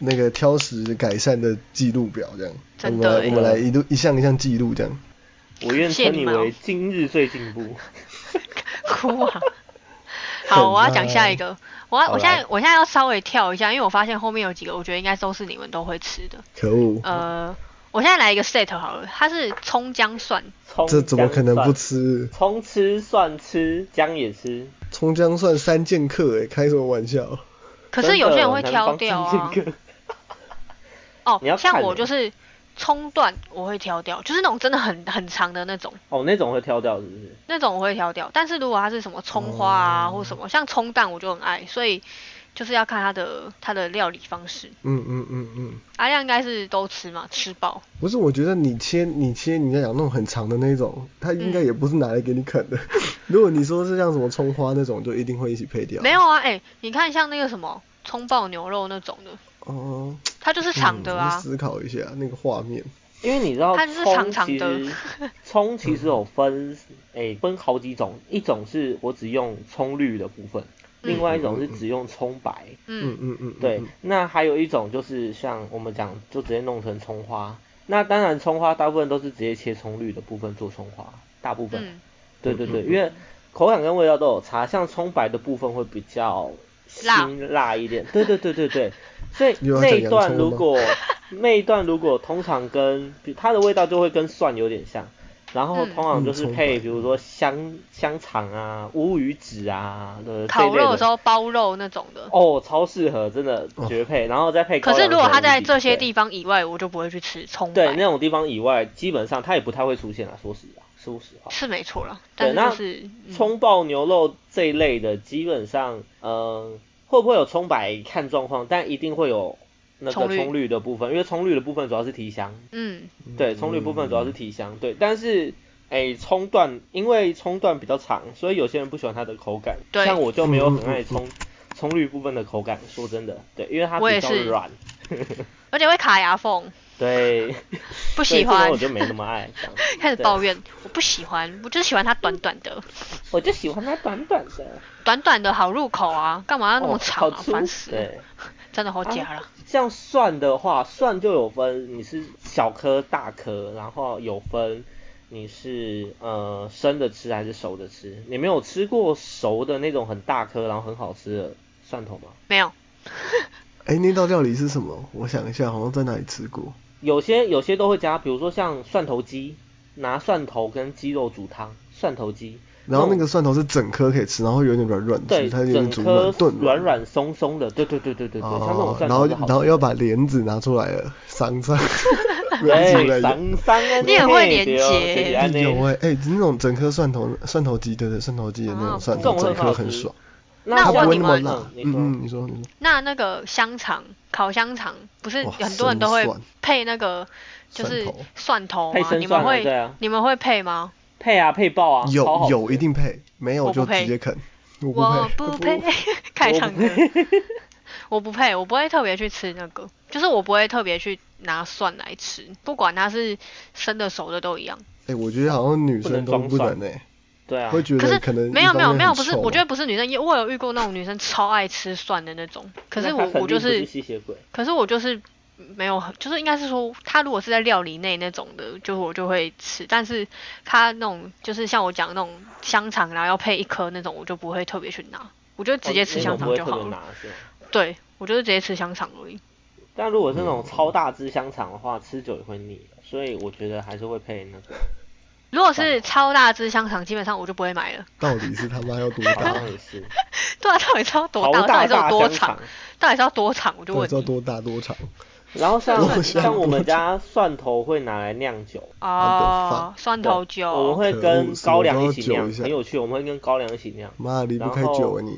那个挑食改善的记录表，这样。我们来真的耶我们来一路一项一项记录这样。我愿称你为今日最进步。哭啊！好，我要讲下一个。我要，我现在我现在要稍微跳一下，因为我发现后面有几个，我觉得应该都是你们都会吃的。可恶，呃，我现在来一个 set 好了，它是葱姜蒜，葱这怎么可能不？吃？葱吃，蒜吃，姜也吃。葱姜蒜三剑客，哎，开什么玩笑？可是有些人会挑掉啊。哦，像我就是葱段我会挑掉，就是那种真的很很长的那种，哦，那种会挑掉是不是？那种我会挑掉。但是如果它是什么葱花啊、哦或什么，像葱蛋我就很爱，所以就是要看它的它的料理方式。嗯嗯嗯嗯，阿亮应该是都吃嘛，吃饱。不是，我觉得你切你切你要讲那种很长的那种，它应该也不是拿来给你啃的。如果你说是像什么葱花那种，就一定会一起配掉。没有啊，哎、你看像那个什么葱爆牛肉那种的，哦，它就是长的啊嗯。思考一下那个画面。因为你知道它就是葱长长的其实葱其实有分诶、分好几种，一种是我只用葱绿的部分，嗯另外一种是只用葱白。嗯，嗯嗯嗯，对嗯，那还有一种就是像我们讲，就直接弄成葱花。那当然，葱花大部分都是直接切葱绿的部分做葱花，大部分。嗯对对对，因为口感跟味道都有差，像葱白的部分会比较辣辛辣一点。对对对对对，所以那一段如果那一段如果通常跟它的味道就会跟蒜有点像，然后嗯。通常就是配比如说香香肠啊、乌鱼子啊的烤肉时候包肉那种的。哦，超适合，真的绝配，然后再配可是如果它在这些地方以外，我就不会去吃葱白。对那种地方以外，基本上它也不太会出现啊，说实话，说实话。是没错了，对，但是那就是嗯。葱爆牛肉这一类的，基本上，呃，会不会有葱白看状况，但一定会有那个葱绿的部分，因为葱绿的部分主要是提香，嗯对，葱绿部分主要是提香，对，但是。哎，葱段因为葱段比较长，所以有些人不喜欢它的口感。对像我就没有很爱葱葱绿部分的口感。说真的，对，因为它比较软。而且会卡牙缝，对，不喜欢我，就没那么爱。开始抱怨，我不喜欢，我就是喜欢它短短的，我就喜欢它短短的，短短的好入口啊，干嘛要那么哦长烦死了，对。真的好假了。像蒜的话，蒜就有分你是小颗、大颗，然后有分你是呃生的吃还是熟的吃。你没有吃过熟的那种很大颗然后很好吃的蒜头吗？没有，哎、那道料理是什么？我想一下，好像在哪里吃过。有些有些都会加，比如说像蒜头鸡，拿蒜头跟鸡肉煮汤，蒜头鸡。然后那个蒜头是整颗可以吃，然后有点软软对，它有点煮整颗软炖软软松松的，对对对对对对，像那种哦，然后蒜头是好吃。然后要把莲子拿出来了，桑桑，没有出来对，有桑桑啊，你很会连对哦结就是安尼有哎、欸、那种整颗蒜头蒜头鸡，对对，蒜头鸡的那啊种蒜头，整颗很爽，那我问你们。嗯你说嗯嗯，你说你说，那那个香肠，烤香肠，不是很多人都会配那个就是蒜头吗？你们会你们会配吗？配啊配爆啊，有有一定配，没有就直接啃。我我不不配，开唱歌。我不配，我不会特别去吃那个，就是我不会特别去拿蒜来吃，不管它是生的熟的都一样。哎、我觉得好像女生都装蒜不能哎、对啊，会觉可是得可能没有没有没有，不是，我觉得不是女生，因为我有遇过那种女生超爱吃蒜的那种，可是我我就是吸血鬼，可是我就是没有很，就是应该是说，她如果是在料理内那种的，就我就会吃。但是她那种就是像我讲那种香肠，然后要配一颗那种，我就不会特别去拿，我就直接吃香肠就好了。对，我就是直接吃香肠而已。但如果是那种超大只香肠的话，吃久也会腻，所以我觉得还是会配那个。如果是超大只香肠，基本上我就不会买了。到底是他妈要多大？对啊，到底是要多大？到底是要多长？到底是要多长？我就问。知道多大多长？然后像 像我们家蒜头会拿来酿酒。哦，蒜头酒。我们会跟高粱一起酿，很有趣。我们会跟高粱一起酿。妈，离不开酒啊你。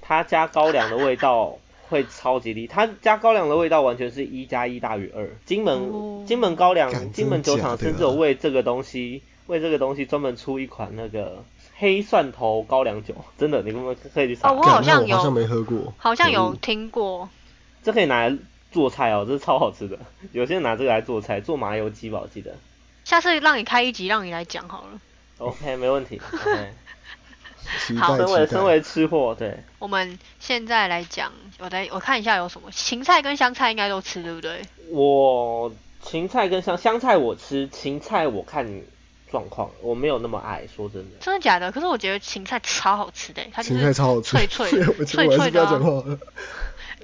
他加高粱的味道会超级厉他加高粱的味道完全是一加一大于二。金门金门高粱，金门酒厂甚至有为这个东西。为这个东西专门出一款那个黑蒜头高粱酒，真的，你们可以去查。哦，我好像有，好像没喝过，好像有听过。这可以拿来做菜哦，这是超好吃的。有些人拿这个来做菜，做麻油鸡吧，我记得。下次让你开一集，让你来讲好了。OK，没问题。好，身为身为吃货，对。我们现在来讲，我来我看一下有什么芹菜跟香菜应该都吃，对不对？我芹菜跟香香菜我吃，芹菜我看。状况我没有那么爱，说真的。真的假的？可是我觉得芹菜超好吃的，它芹菜超好吃，脆脆 脆脆的。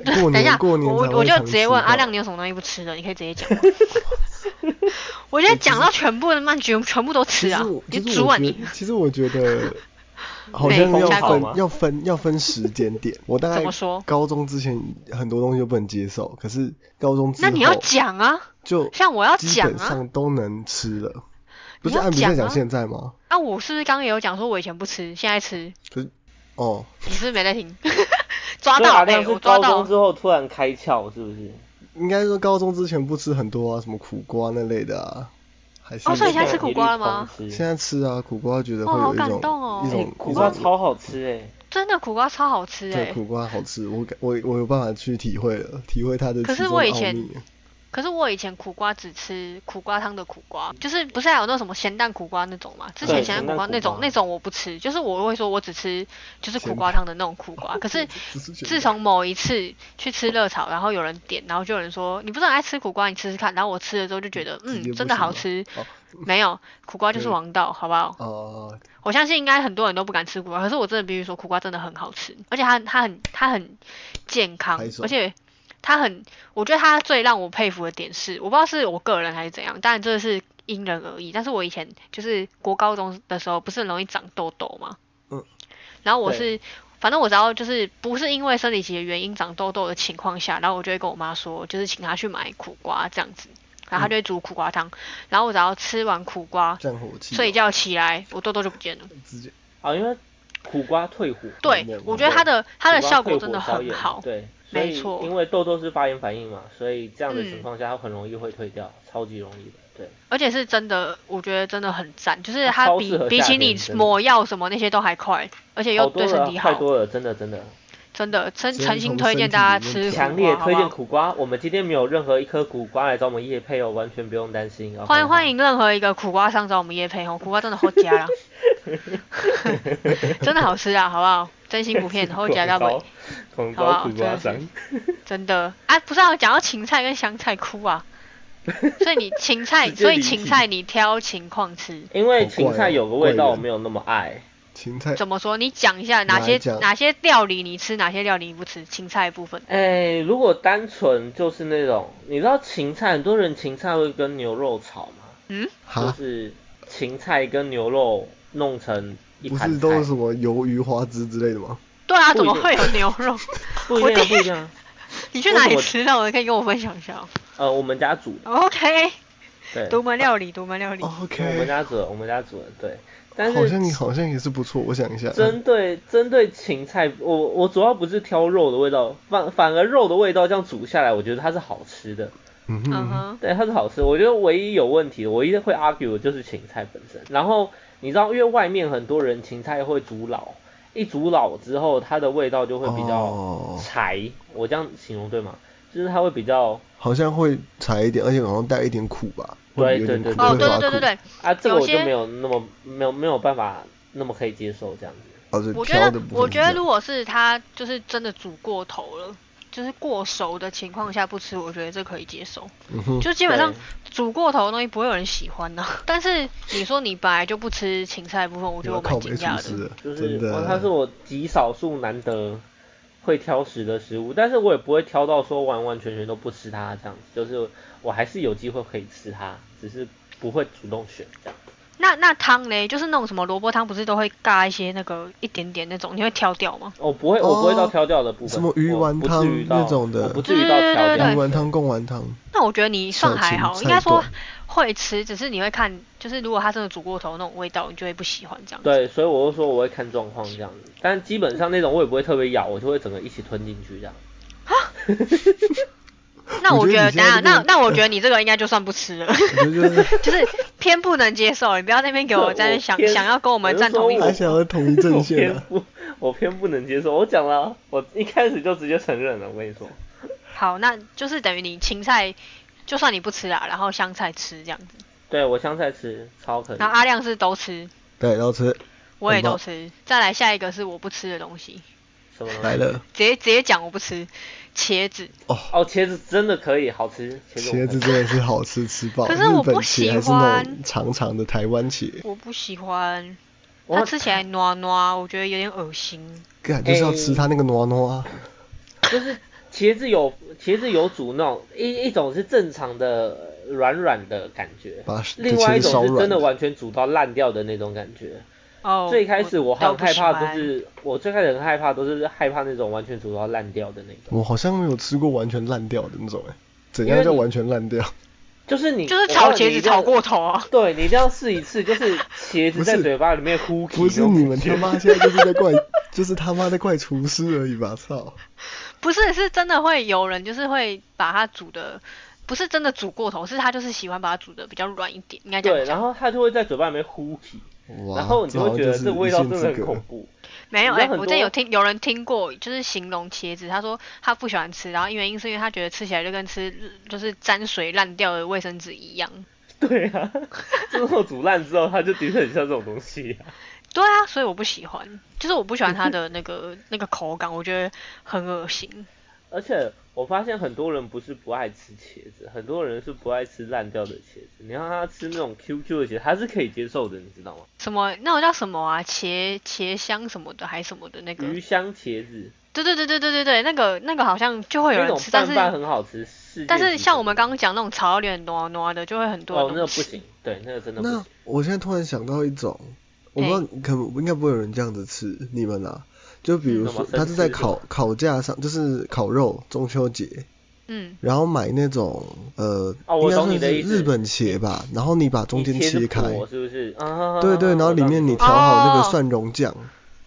等一下，我我就直接问阿亮，你有什么东西不吃的？你可以直接讲。我觉得讲到全部的曼全全部都吃啊，你煮啊你。其实我觉得 好像要分要分要分时间点。我大概高中之前很多东西都不能接受，可是高中之后那你要讲啊，就像我要讲基本上都能吃了。不是按比在讲现在吗？啊，我是不是刚刚也有讲说，我以前不吃，现在吃。可是，哦，你是不是没在听？抓到，哎，我抓到。高中之后突然开窍，是不是？应该说高中之前不吃很多啊，什么苦瓜那类的啊，还是。哦，所以现在吃苦瓜了吗？现在吃啊，苦瓜觉得会有一种一种苦瓜超好吃哎，真的苦瓜超好吃哎，对，苦瓜好吃，我我我有办法去体会了，体会它的可是我以前。可是我以前苦瓜只吃苦瓜汤的苦瓜，就是不是还有那什么咸蛋苦瓜那种嘛？之前咸蛋苦瓜那种那种我不吃，就是我会说我只吃就是苦瓜汤的那种苦瓜。可是自从某一次去吃热炒，然后有人点，然后就有人说你不是很爱吃苦瓜，你吃吃看。然后我吃了之后就觉得嗯真的好吃，没有苦瓜就是王道，好不好？哦。我相信应该很多人都不敢吃苦瓜，可是我真的必须说苦瓜真的很好吃，而且它它很它很健康，而且。他很，我觉得他最让我佩服的点是，我不知道是我个人还是怎样，当然这是因人而异。但是我以前就是国高中的时候，不是很容易长痘痘吗？嗯。然后我是，反正我只要就是不是因为生理期的原因长痘痘的情况下，然后我就会跟我妈说，就是请她去买苦瓜这样子，然后她就会煮苦瓜汤，然后我只要吃完苦瓜，睡觉起来，我痘痘就不见了。直接啊，因为苦瓜退火。对，我觉得它的它的效果真的很好。对。没错，因为痘痘是发炎反应嘛，所以这样的情况下，它很容易会退掉，超级容易的，对。而且是真的，我觉得真的很赞，就是它比比起你抹药什么那些都还快，而且又对身体好。太多了，真的真的。真的，诚诚心推荐大家吃强烈推荐苦瓜。我们今天没有任何一颗苦瓜来找我们叶配哦，完全不用担心。欢迎欢迎任何一个苦瓜商找我们叶配哦，苦瓜真的好加啦，真的好吃啊，好不好？真心不骗，好加到位，好不好？真的啊，不是啊，讲到芹菜跟香菜哭啊，所以你芹菜，所以芹菜你挑情况吃，因为芹菜有个味道，我没有那么爱。芹菜怎么说？你讲一下哪些哪些料理你吃，哪些料理你不吃？芹菜部分。哎，如果单纯就是那种，你知道芹菜，很多人芹菜会跟牛肉炒吗？嗯，就是芹菜跟牛肉弄成一盘不是都是什么鱿鱼花枝之类的吗？对啊，怎么会有牛肉？不一样，不一样。你去哪里吃的？我可以跟我分享一下。呃，我们家煮。OK。对。独门料理，独门料理。OK。我们家煮，我们家煮的，对。好像你好像也是不错，我想一下。针对针对芹菜，我我主要不是挑肉的味道，反反而肉的味道这样煮下来，我觉得它是好吃的。嗯哼，对，它是好吃。我觉得唯一有问题的，唯一会 argue 的就是芹菜本身。然后你知道，因为外面很多人芹菜会煮老，一煮老之后，它的味道就会比较柴。我这样形容对吗？就是它会比较，好像会柴一点，而且好像带一点苦吧。对对对，哦对对对对对，啊这个我就没有那么没有没有办法那么可以接受这样子。我觉得我觉得如果是他就是真的煮过头了，就就是过熟的情况下不吃，我觉得这可以接受。嗯哼，就基本上煮过头的东西不会有人喜欢的。但是你说你本来就不吃芹菜部分，我觉得我蛮惊讶的。就是的，它是我极少数难得会挑食的食物，但是我也不会挑到说完完全全都不吃它这样子，就是我还是有机会可以吃它，只是不会主动选这样。那那汤嘞，就是那种什么萝卜汤，不是都会尬一些那个一点点那种，你会挑掉吗？哦，不会，我不会到挑掉的部分。什么鱼丸汤那种的，不至于到挑掉。鱼丸汤、贡丸汤。那我觉得你算还好，应该说会吃，只是你会看，就是如果它真的煮过头那种味道，你就会不喜欢这样。对，所以我就说我会看状况这样子，但基本上那种我也不会特别咬，我就会整个一起吞进去这样。啊？那我觉得，等下，那那我觉得你这个应该就算不吃了，就是偏不能接受。你不要那边给我在那想想要跟我们站同一，还想要同一阵线啊！我偏不，我偏不能接受。我讲了，我一开始就直接承认了。我跟你说，好，那就是等于你芹菜就算你不吃啊，然后香菜吃这样子。对我香菜吃超可以。然后阿亮是都吃，对都吃，我也都吃。再来下一个是我不吃的东西，什么来了？直接直接讲我不吃。茄子哦哦，茄子真的可以好吃，茄子真的是好吃，吃饱。可是我不喜欢长长的台湾茄，我不喜欢，它吃起来糯糯，我觉得有点恶心。感就是要吃它那个糯糯啊。就是茄子有茄子有煮那种一一种是正常的软软的感觉，另外一种是真的完全煮到烂掉的那种感觉。哦，最开始我很害怕，都是我最开始很害怕，都是害怕那种完全煮到烂掉的那种。我好像没有吃过完全烂掉的那种，哎，怎样叫完全烂掉？就是你就是炒茄子炒过头啊。对你一定要试一次，就是茄子在嘴巴里面呼。不是你们他妈现在就是在怪，就是他妈在怪厨师而已吧？操！不是，是真的会有人就是会把它煮的，不是真的煮过头，是他就是喜欢把它煮的比较软一点，应该这样对，然后他就会在嘴巴里面呼起。然后你就会觉得这味道真的很恐怖。没有哎，我这有听有人听过，就是形容茄子，他说他不喜欢吃，然后原因是因为他觉得吃起来就跟吃就是沾水烂掉的卫生纸一样。对啊，之后煮烂之后，它就的确很像这种东西。对啊，所以我不喜欢，就是我不喜欢它的那个那个口感，我觉得很恶心。而且我发现很多人不是不爱吃茄子，很多人是不爱吃烂掉的茄子。你让他吃那种 QQ 的茄子，他是可以接受的，你知道吗？什么那种叫什么啊？茄茄香什么的，还什么的那个？鱼香茄子。对对对对对对对，那个那个好像就会有人吃，但是很好吃。但是像我们刚刚讲那种炒到有点糯糯的，就会很多。哦，那个不行，对，那个真的不行。那我现在突然想到一种，我不知道可应该不会有人这样子吃，你们啊？就比如说，他是在烤烤架上，就是烤肉，中秋节，嗯，然后买那种呃，应该算是日本茄吧，然后你把中间切开，是不是？对对，然后里面你调好那个蒜蓉酱，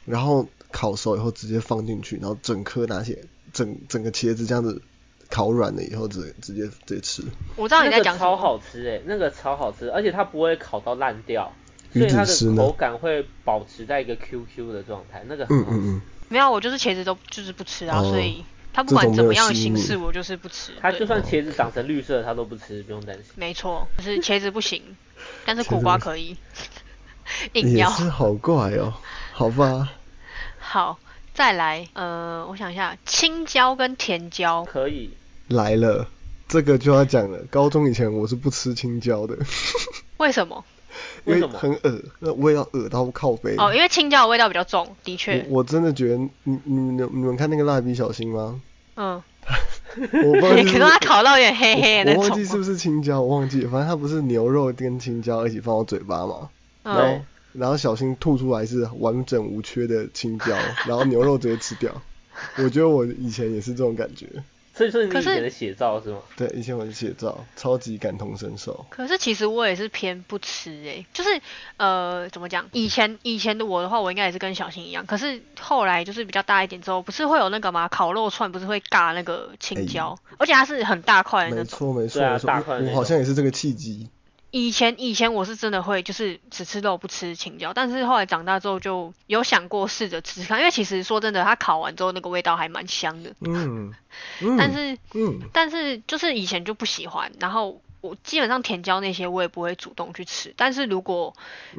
然后烤熟以后直接放进去，然后整颗拿起来，整整个茄子这样子烤软了以后，直直接直接吃。我知道你在讲超好吃哎，那个超好吃，而且它不会烤到烂掉。所以它的口感会保持在一个 QQ 的状态，那个嗯嗯嗯，没有，我就是茄子都就是不吃啊，所以它不管怎么样的形式，我就是不吃。它就算茄子长成绿色，它都不吃，不用担心。没错，就是茄子不行，但是苦瓜可以。硬要。是好怪哦，好吧。好，再来，呃，我想一下，青椒跟甜椒可以。来了，这个就要讲了。高中以前我是不吃青椒的。为什么？因为很恶，那味道恶到靠背。哦，因为青椒的味道比较重，的确。我真的觉得，你你们你们看那个蜡笔小新吗？嗯。我忘记。可能它烤到有点黑黑的我忘记是不是青椒，我忘记，反正它不是牛肉跟青椒一起放到嘴巴嘛。然后然后小新吐出来是完整无缺的青椒，然后牛肉直接吃掉。我觉得我以前也是这种感觉。所以说你以前的写照是吗？对，以前我的写照，超级感同身受。可是其实我也是偏不吃诶，就是呃怎么讲？以前以前的我的话，我应该也是跟小新一样。可是后来就是比较大一点之后，不是会有那个吗？烤肉串不是会尬那个青椒，而且它是很大块的那种。没错没错，大块。我好像也是这个契机。以前以前我是真的会就是只吃肉不吃青椒，但是后来长大之后就有想过试着吃看，因为其实说真的，它烤完之后那个味道还蛮香的。嗯，但是嗯，但是就是以前就不喜欢，然后我基本上甜椒那些我也不会主动去吃，但是如果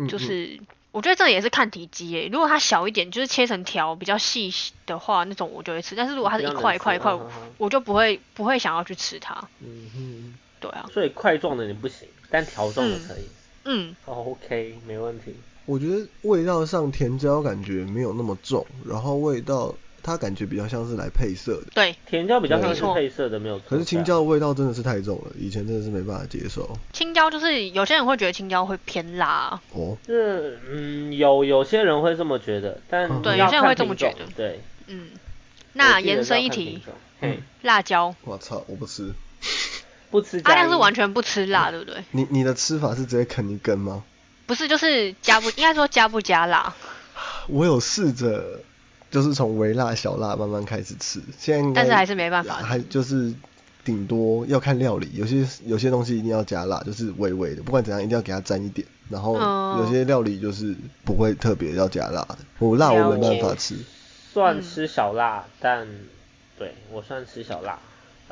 就是我觉得这也是看体积诶，如果它小一点，就是切成条比较细的话，那种我就会吃。但是如果它是一块一块一块，我就不会不会想要去吃它。嗯哼，对啊。所以块状的你不行，但条状的可以。嗯。OK，没问题。我觉得味道上甜椒感觉没有那么重，然后味道。它感觉比较像是来配色的，对，甜椒比较像是配色的，没有错。可是青椒的味道真的是太重了，以前真的是没办法接受。青椒就是有些人会觉得青椒会偏辣哦，是嗯有有些人会这么觉得，但对有些人会这么觉得，对，嗯。那延伸一题，嗯，辣椒。我操，我不吃，不吃。阿亮是完全不吃辣，对不对？你你的吃法是直接啃一根吗？不是，就是加不，应该说加不加辣。我有试着。就是从微辣、小辣慢慢开始吃，现在但是还是没办法，还就是顶多要看料理，有些有些东西一定要加辣，就是微微的，不管怎样一定要给它沾一点。然后有些料理就是不会特别要加辣的，我辣我没办法吃。算吃小辣，但对我算吃小辣，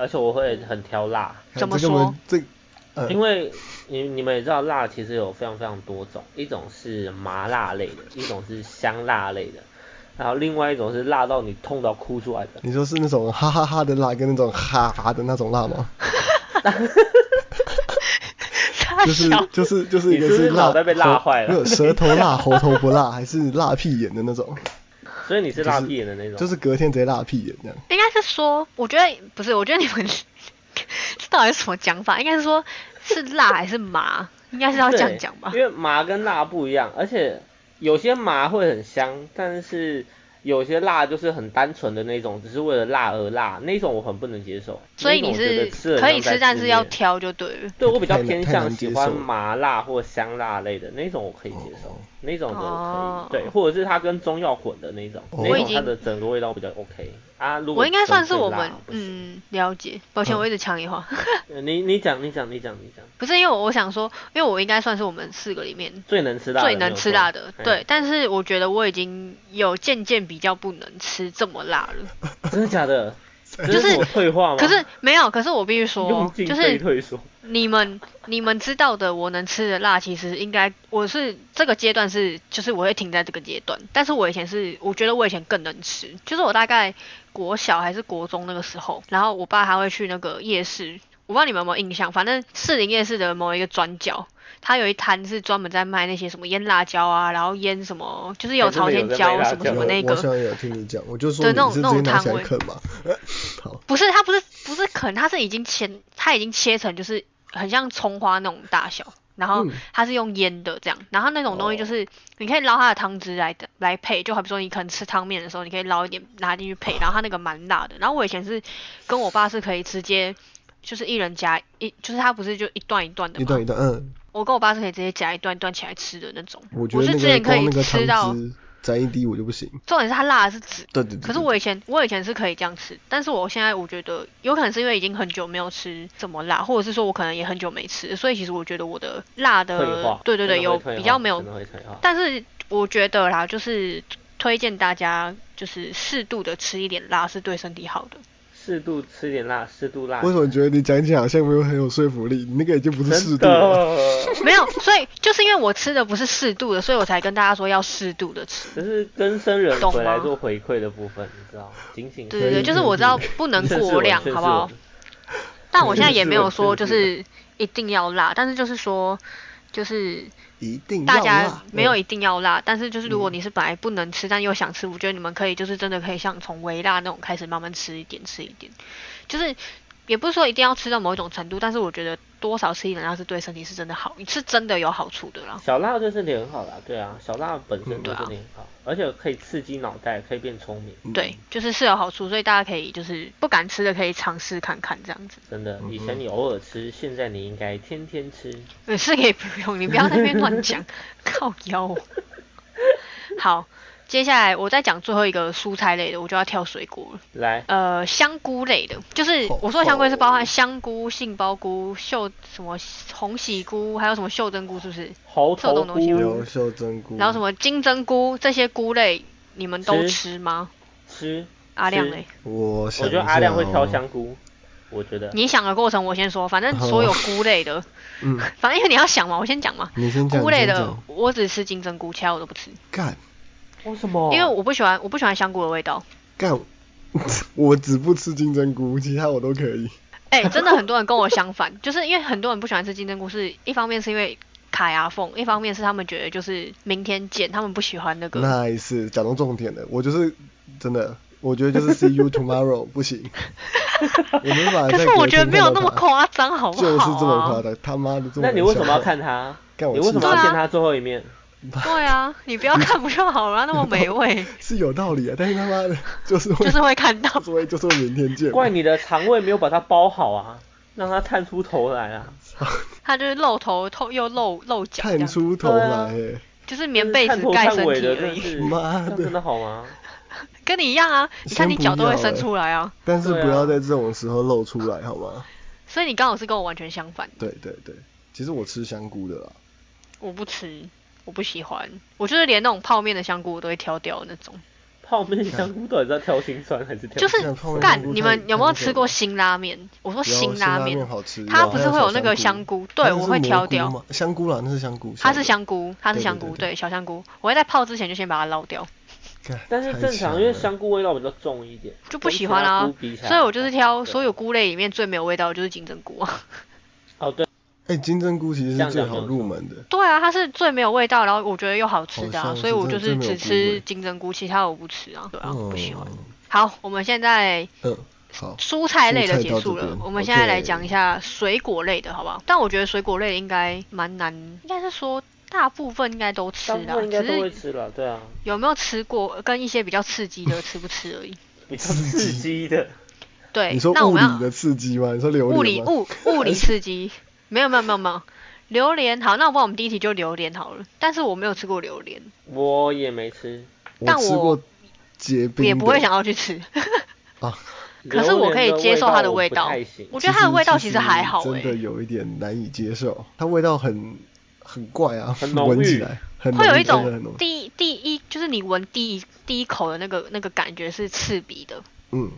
而且我会很挑辣。怎么说？这因为你你们也知道辣其实有非常非常多种，一种是麻辣类的，一种是香辣类的。然后另外一种是辣到你痛到哭出来的。你说是那种哈哈哈的辣，跟那种哈哈的那种辣吗？就是就是就是一个是脑袋被辣坏了，没有舌头辣，喉头不辣，还是辣屁眼的那种。所以你是辣屁眼的那种。就是隔天直接辣屁眼这样。说，我觉得不是，我觉得你们 这到底是什么讲法？应该是说，是辣还是麻？应该是要这样讲吧？因为麻跟辣不一样，而且。有些麻会很香，但是有些辣就是很单纯的那种，只是为了辣而辣，那种我很不能接受。所以你是可以吃，但是要挑就对了。对我比较偏向喜欢麻辣或香辣类的那种，我可以接受。那种的可以，对，或者是它跟中药混的那种，那种它的整个味道比较 OK 啊。如果我应该算是我们嗯了解，抱歉我一直抢你话。你你讲你讲你讲你讲。不是因为我我想说，因为我应该算是我们四个里面最能吃辣最能吃辣的，对。但是我觉得我已经有渐渐比较不能吃这么辣了。真的假的？就是退化吗？可是没有，可是我必须说，就是。你们你们知道的，我能吃的辣，其实应该我是这个阶段是，就是我会停在这个阶段。但是我以前是，我觉得我以前更能吃，就是我大概国小还是国中那个时候，然后我爸还会去那个夜市，我不知道你们有没有印象，反正士林夜市的某一个转角。他有一摊是专门在卖那些什么腌辣椒啊，然后腌什么，就是有朝天椒什么什么那个。我好像有听你讲，我就说你是直接拿起来啃嘛。好。不是，他不是不是啃，他是已经切，他已经切成就是很像葱花那种大小，然后他是用腌的这样，然后那种东西就是你可以捞它的汤汁来的来配，就好比说你可能吃汤面的时候，你可以捞一点拿进去配，然后它那个蛮辣的。然后我以前是跟我爸是可以直接就是一人夹一，就是它不是就一段一段的吗？一段一段，嗯。我跟我爸是可以直接夹一段一段起来吃的那种。我觉得那个光那个汤汁沾一滴我就不行。重点是它辣的是紫。对对对。可是我以前我以前是可以这样吃，但是我现在我觉得有可能是因为已经很久没有吃这么辣，或者是说我可能也很久没吃，所以其实我觉得我的辣的，对对对，有比较没有。但是我觉得啦，就是推荐大家就是适度的吃一点辣是对身体好的。适度吃点辣，适度辣。为什么觉得你讲起来好像没有很有说服力？你那个已经不是适度了。没有，所以就是因为我吃的不是适度的，所以我才跟大家说要适度的吃。这是跟生人回来做回馈的部分，你知道？警醒。对对对，就是我知道不能过量，好不好？但我现在也没有说 就是一定要辣，但是就是说就是。一定大家没有一定要辣，但是就是如果你是本来不能吃，但又想吃，我觉得你们可以就是真的可以像从微辣那种开始慢慢吃一点吃一点，就是也不是说一定要吃到某一种程度，但是我觉得。多少吃一点辣是对身体是真的好，是真的有好处的啦。小辣对身体很好啦，对啊，小辣本身对身体很好，而且可以刺激脑袋，可以变聪明。对，就是是有好处，所以大家可以就是不敢吃的可以尝试看看这样子。真的，以前你偶尔吃，现在你应该天天吃。是可以不用，你不要在那边乱讲，靠腰。好。接下来我再讲最后一个蔬菜类的，我就要跳水果了。来，呃，香菇类的，就是我说的香菇是包含香菇、杏鲍菇、秀什么红喜菇，还有什么袖珍菇，是不是？猴头菇、秀珍菇，然后什么金针菇这些菇类，你们都吃吗？吃。阿亮嘞？我我觉得阿亮会挑香菇。我觉得。你想的过程我先说，反正所有菇类的，嗯，反正因为你要想嘛，我先讲嘛。你先讲。菇类的，我只吃金针菇，其他我都不吃。干。为什么？因为我不喜欢，我不喜欢香菇的味道。干，我只不吃金针菇，其他我都可以。哎，真的很多人跟我相反，就是因为很多人不喜欢吃金针菇，是一方面是因为卡牙缝，一方面是他们觉得就是明天见，他们不喜欢那个。那是讲到重点的，我就是真的，我觉得就是 see you tomorrow 不行。我没法。可是我觉得没有那么夸张，好不好？就是这么夸张，他妈的这么。那你为什么要看他？你为什么要见他最后一面？对啊，你不要看不就好了，那么美味。是有道理啊，但是他妈的，就是就是会看到，就是会就是明天见。怪你的肠胃没有把它包好啊，让它探出头来啊。它就是露头透又露露脚。探出头来，就是棉被子盖身体而已。妈的，真的好吗？跟你一样啊，你看你脚都会伸出来啊。但是不要在这种时候露出来，好吗？所以你刚好是跟我完全相反。对对对，其实我吃香菇的啦。我不吃。我不喜欢，我就是连那种泡面的香菇我都会挑掉那种。泡面香菇到底是挑心酸还是挑？就是干，你们有没有吃过辛拉面？我说辛拉面，它不是会有那个香菇？对，我会挑掉。香菇啦，那是香菇。它是香菇，它是香菇，对，小香菇。我会在泡之前就先把它捞掉。但是正常，因为香菇味道比较重一点，就不喜欢啊。所以我就是挑所有菇类里面最没有味道的就是金针菇啊。哦，对。哎，金针菇其实是最好入门的。对啊，它是最没有味道，然后我觉得又好吃的，所以我就是只吃金针菇，其他我不吃啊。对啊，不喜欢。好，我们现在嗯，好，蔬菜类的结束了，我们现在来讲一下水果类的，好不好？但我觉得水果类应该蛮难，应该是说大部分应该都吃了，应该都会吃了，对啊。有没有吃过跟一些比较刺激的吃不吃而已？比较刺激的，对，你说物理的刺激吗？你说榴莲物理物物理刺激。没有没有没有没有，榴莲好，那我帮我们第一题就榴莲好了。但是我没有吃过榴莲，我也没吃，但我结冰也不会想要去吃。啊，可是我可以接受它的味道，我觉得它的味道其实还好真的有一点难以接受，它味道很很怪啊，很闻起来会有一种第第一就是你闻第一第一口的那个那个感觉是刺鼻的，嗯。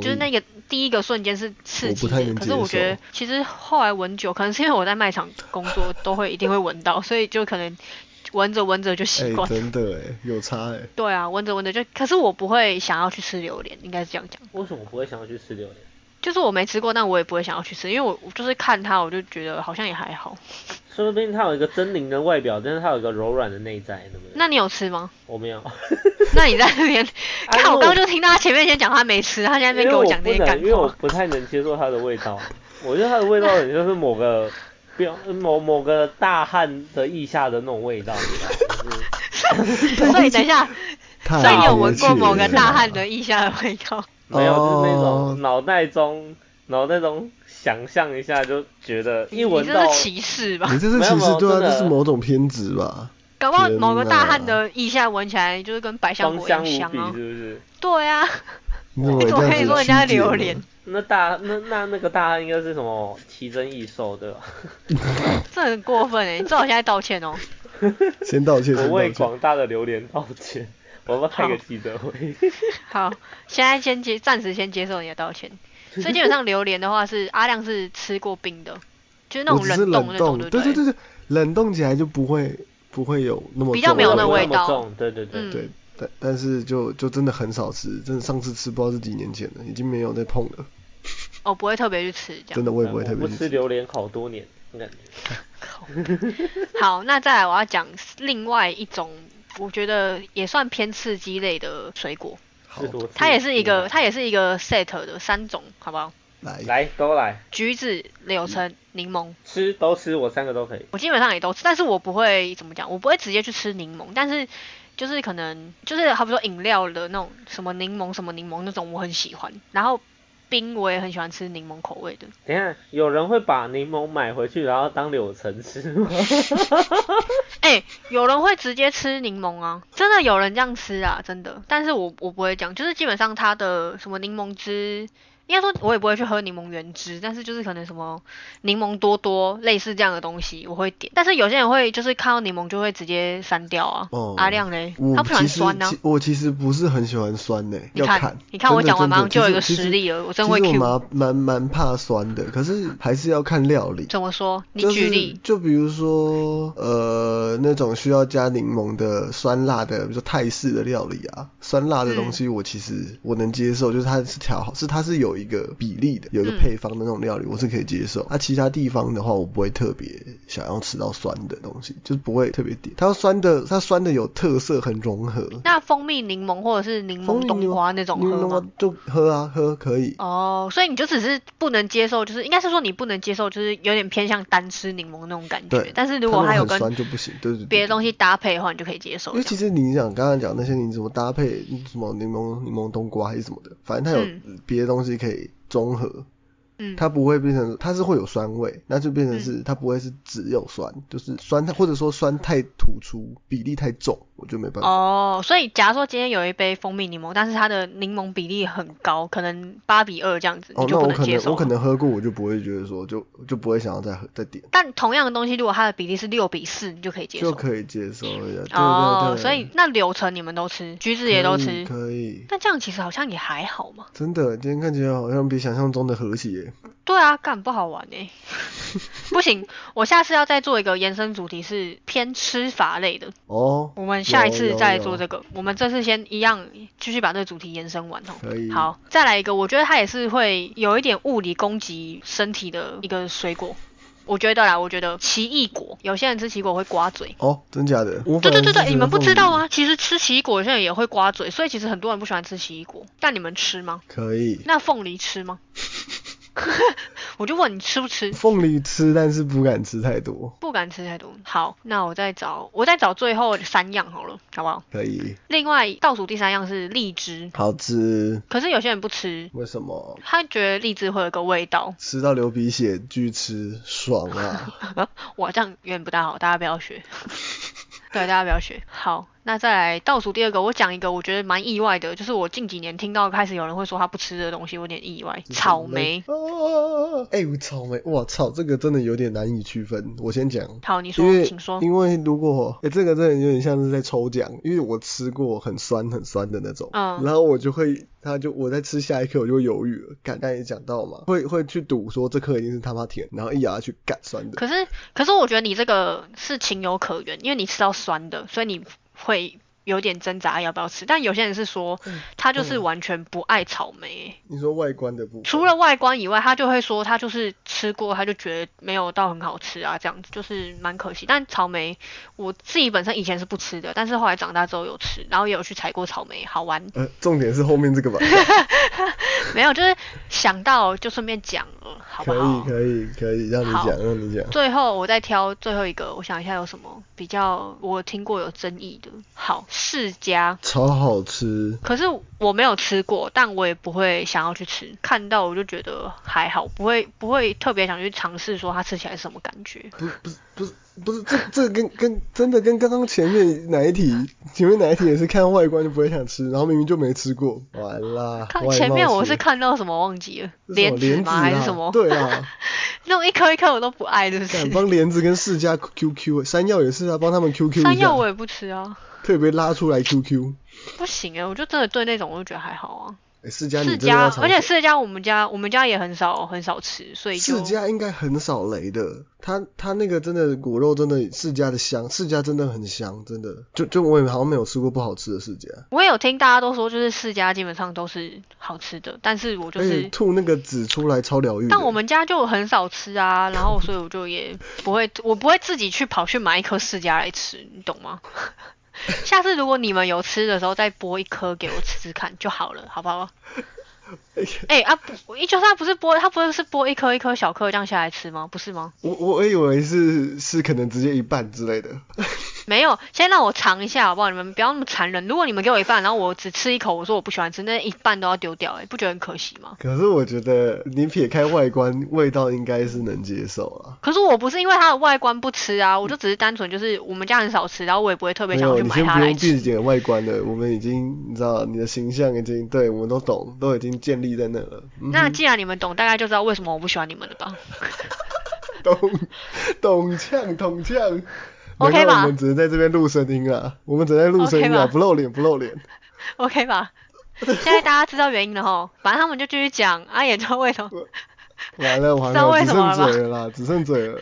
就是那个第一个瞬间是刺激的，可是我觉得其实后来闻久，可能是因为我在卖场工作，都会一定会闻到，所以就可能闻着闻着就习惯。真的哎，有差哎。对啊，闻着闻着就，可是我不会想要去吃榴莲，应该是这样讲。为什么不会想要去吃榴莲？就是我没吃过，但我也不会想要去吃，因为我就是看它，我就觉得好像也还好。说不定它有一个狰狞的外表，但是它有一个柔软的内在，对不对？那你有吃吗？我没有。那你在那边 看，我刚刚就听到他前面先讲他没吃，他现在在跟我讲这些感因为我不太能接受它的味道，我觉得它的味道很像是某个标某某个大汉的腋下的那种味道，所以等一下，所以你有闻过某个大汉的腋下的味道？没有，就是那种脑袋中脑袋中想象一下就觉得一闻到，你这是歧视吧？你这是歧视，对啊，这是某种偏执吧？搞不好某个大汉的腋下闻起来就是跟百香果一样香啊，是不是？对啊，你 怎么可以说人家榴莲？那大那那那个大汉应该是什么奇珍异兽对吧？这很过分哎！你最好现在道歉哦。先道歉，我为广大的榴莲道歉。我们开个记者会。好，现在先接，暂时先接受你的道歉。所以基本上榴莲的话是阿亮是吃过冰的，就是那种冷冻那种，对对对对，冷冻起来就不会。不会有那么比较没有那味道，对对对对，但但是就就真的很少吃，真的上次吃不知道是几年前了，已经没有再碰了。哦，不会特别去吃这样。真的我也不会特别。不吃榴莲好多年，感觉。好，那再来我要讲另外一种，我觉得也算偏刺激类的水果。好。它也是一个，它也是一个 set 的三种，好不好？来来都来。橘子、柳橙。柠檬吃都吃，我三个都可以。我基本上也都吃，但是我不会怎么讲，我不会直接去吃柠檬，但是就是可能就是好比说饮料的那种什么柠檬什么柠檬那种我很喜欢，然后冰我也很喜欢吃柠檬口味的。等下有人会把柠檬买回去然后当柳橙吃吗？哎，有人会直接吃柠檬啊，真的有人这样吃啊，真的。但是我我不会讲，就是基本上它的什么柠檬汁。应该说，我也不会去喝柠檬原汁，但是就是可能什么柠檬多多类似这样的东西，我会点。但是有些人会就是看到柠檬就会直接删掉啊。哦。阿亮嘞，他不喜欢酸呢。我其实不是很喜欢酸呢。你看，你看我讲完马上就有一个实例了，我真会 Q。蛮蛮蛮怕酸的，可是还是要看料理。怎么说？你举例。就比如说，呃，那种需要加柠檬的酸辣的，比如说泰式的料理啊，酸辣的东西我其实我能接受，就是它是调好，是它是有一个比例的，有一个配方的那种料理，我是可以接受。那其他地方的话，我不会特别想要吃到酸的东西，就是不会特别点。它酸的，它酸的有特色，很融合。那蜂蜜柠檬或者是柠檬冬瓜那种喝吗？就喝啊，喝可以。哦，所以你就只是不能接受，就是应该是说你不能接受，就是有点偏向单吃柠檬那种感觉。对。但是如果还有跟酸就不行，对对。别的东西搭配的话，你就可以接受。因为其实你想刚刚讲那些，你怎么搭配什么柠檬柠檬冬瓜还是什么的，反正它有别的东西可以综合。嗯，它不会变成，它是会有酸味，那就变成是它不会是只有酸，就是酸，或者说酸太突出，比例太重，我就没办法。哦，所以假如说今天有一杯蜂蜜柠檬，但是它的柠檬比例很高，可能八比二这样子，你就不能接受。我可能喝过，我就不会觉得说，就就不会想要再喝再点。但同样的东西，如果它的比例是六比四，你就可以接受。就可以接受呀。哦，所以那柳橙你们都吃，橘子也都吃，可以。那这样其实好像也还好嘛。真的，今天看起来好像比想象中的和谐。对啊。干不好玩哎，不行，我下次要再做一个延伸主题，是偏吃法类的哦。我们下一次再做这个，我们这次先一样继续把这个主题延伸完哦。可以。好，再来一个，我觉得它也是会有一点物理攻击身体的一个水果。我觉得啦，我觉得奇异果，有些人吃奇异果会刮嘴哦，真假的？对对对对，你们不知道吗？其实吃奇异果有些人也会刮嘴，所以其实很多人不喜欢吃奇异果。但你们吃吗？可以。那凤梨吃吗？我就问你吃不吃凤梨？吃，但是不敢吃太多。不敢吃太多。好，那我再找，我再找最后三样好了，好不好？可以。另外倒数第三样是荔枝，好吃。可是有些人不吃，为什么？他觉得荔枝会有个味道，吃到流鼻血，拒吃，爽啊！我这样有点不大好，大家不要学。对，大家不要学。好。那再来倒数第二个，我讲一个我觉得蛮意外的，就是我近几年听到开始有人会说他不吃的东西，有点意外。草莓。哎，草莓，我操，这个真的有点难以区分。我先讲。好，你说，请说。因为如果，哎，这个真的有点像是在抽奖，因为我吃过很酸很酸的那种，嗯，然后我就会，他就我在吃下一颗我就犹豫了。刚才也讲到嘛，会会去赌说这颗一定是他妈甜，然后一咬下去干酸的。可是，可是我觉得你这个是情有可原，因为你吃到酸的，所以你。会有点挣扎要不要吃，但有些人是说他就是完全不爱草莓。你说外观的部分？除了外观以外，他就会说他就是吃过，他就觉得没有到很好吃啊，这样子就是蛮可惜。但草莓我自己本身以前是不吃的，但是后来长大之后有吃，然后也有去采过草莓，好玩。呃，重点是后面这个吧？没有，就是想到就顺便讲了，好不好？可以可以可以，让你讲让你讲。最后我再挑最后一个，我想一下有什么比较我听过有争议的。好。世家超好吃，可是我没有吃过，但我也不会想要去吃。看到我就觉得还好，不会不会特别想去尝试说它吃起来是什么感觉。不不是不是不是这这跟跟真的跟刚刚前面哪一题前面哪一题也是看外观就不会想吃，然后明明就没吃过，完啦。看前面我是看到什么忘记了，莲子吗还是什么？对啊，那种一颗一颗我都不爱，是不是？帮莲子跟世家 QQ，山药也是啊，帮他们 QQ 山药我也不吃啊。特别拉出来 QQ，不行哎，我就真的对那种我就觉得还好啊。世家，世家，而且世家我们家我们家也很少很少吃，所以世家应该很少雷的。它它那个真的果肉真的世家的香，世家真的很香，真的。就就我也好像没有吃过不好吃的世家。我也有听大家都说，就是世家基本上都是好吃的，但是我就是吐那个籽出来超疗愈。但我们家就很少吃啊，然后所以我就也不会，我不会自己去跑去买一颗世家来吃，你懂吗？下次如果你们有吃的时候，再剥一颗给我吃吃看就好了，好不好？哎啊，不，就算不是剥，他不是是剥一颗一颗小颗这样下来吃吗？不是吗？我我以为是是可能直接一半之类的。没有，先让我尝一下好不好？你们不要那么残忍。如果你们给我一半，然后我只吃一口，我说我不喜欢吃，那一半都要丢掉，哎，不觉得很可惜吗？可是我觉得你撇开外观，味道应该是能接受啊。可是我不是因为它的外观不吃啊，我就只是单纯就是我们家很少吃，然后我也不会特别想去买它来吃。你先不用外观的，我们已经你知道你的形象已经对我们都懂，都已经建立在那了。那既然你们懂，大概就知道为什么我不喜欢你们了吧？懂懂呛懂呛。OK 吧？我们只能在这边录声音啊，我们只能录声音啊，不露脸不露脸。OK 吧？现在大家知道原因了吼，反正他们就继续讲，啊，也知道为什么。完了完了，只剩嘴了啦，只剩嘴了。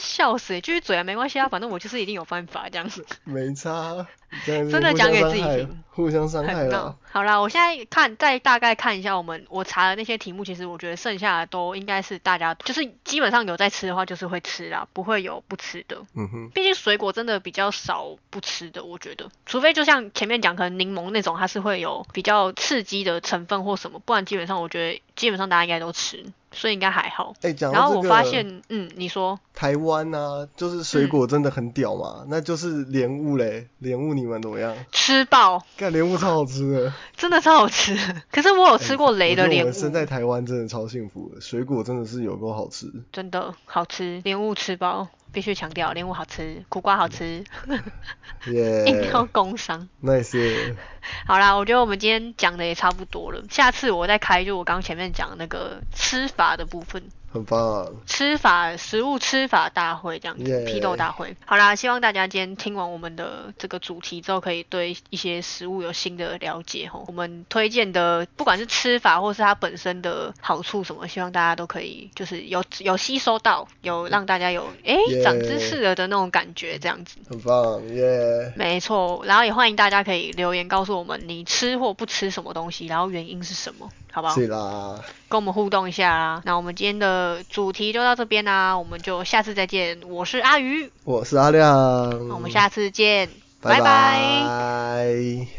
笑死！就是嘴啊，没关系啊，反正我就是一定有办法这样子。没差，真的讲给自己听，互相伤害了。好啦，我现在看再大概看一下我们我查的那些题目，其实我觉得剩下的都应该是大家就是基本上有在吃的话，就是会吃啦，不会有不吃的。嗯哼。毕竟水果真的比较少不吃的，我觉得，除非就像前面讲，可能柠檬那种，它是会有比较刺激的成分或什么，不然基本上我觉得基本上大家应该都吃。所以应该还好。哎，讲然后我发现，嗯，你说台湾啊，就是水果真的很屌嘛，那就是莲雾嘞，莲雾你们怎么样？吃爆！干莲雾超好吃的，真的超好吃。可是我有吃过雷的莲雾。我们生在台湾真的超幸福的，水果真的是有够好吃。真的好吃，莲雾吃爆。必须强调，莲雾好吃，苦瓜好吃，硬 要工伤。Nice。好啦，我觉得我们今天讲的也差不多了，下次我再开就我刚前面讲那个吃法的部分。很棒，吃法食物吃法大会这样子，批斗大会。好啦，希望大家今天听完我们的这个主题之后，可以对一些食物有新的了解吼。我们推荐的不管是吃法或是它本身的好处什么，希望大家都可以就是有有吸收到，有让大家有哎长知识了的那种感觉这样子。很棒，耶。没错，然后也欢迎大家可以留言告诉我们你吃或不吃什么东西，然后原因是什么。好不好？是啦，跟我们互动一下啦。那我们今天的主题就到这边啦，我们就下次再见。我是阿鱼，我是阿亮，那我们下次见，拜拜。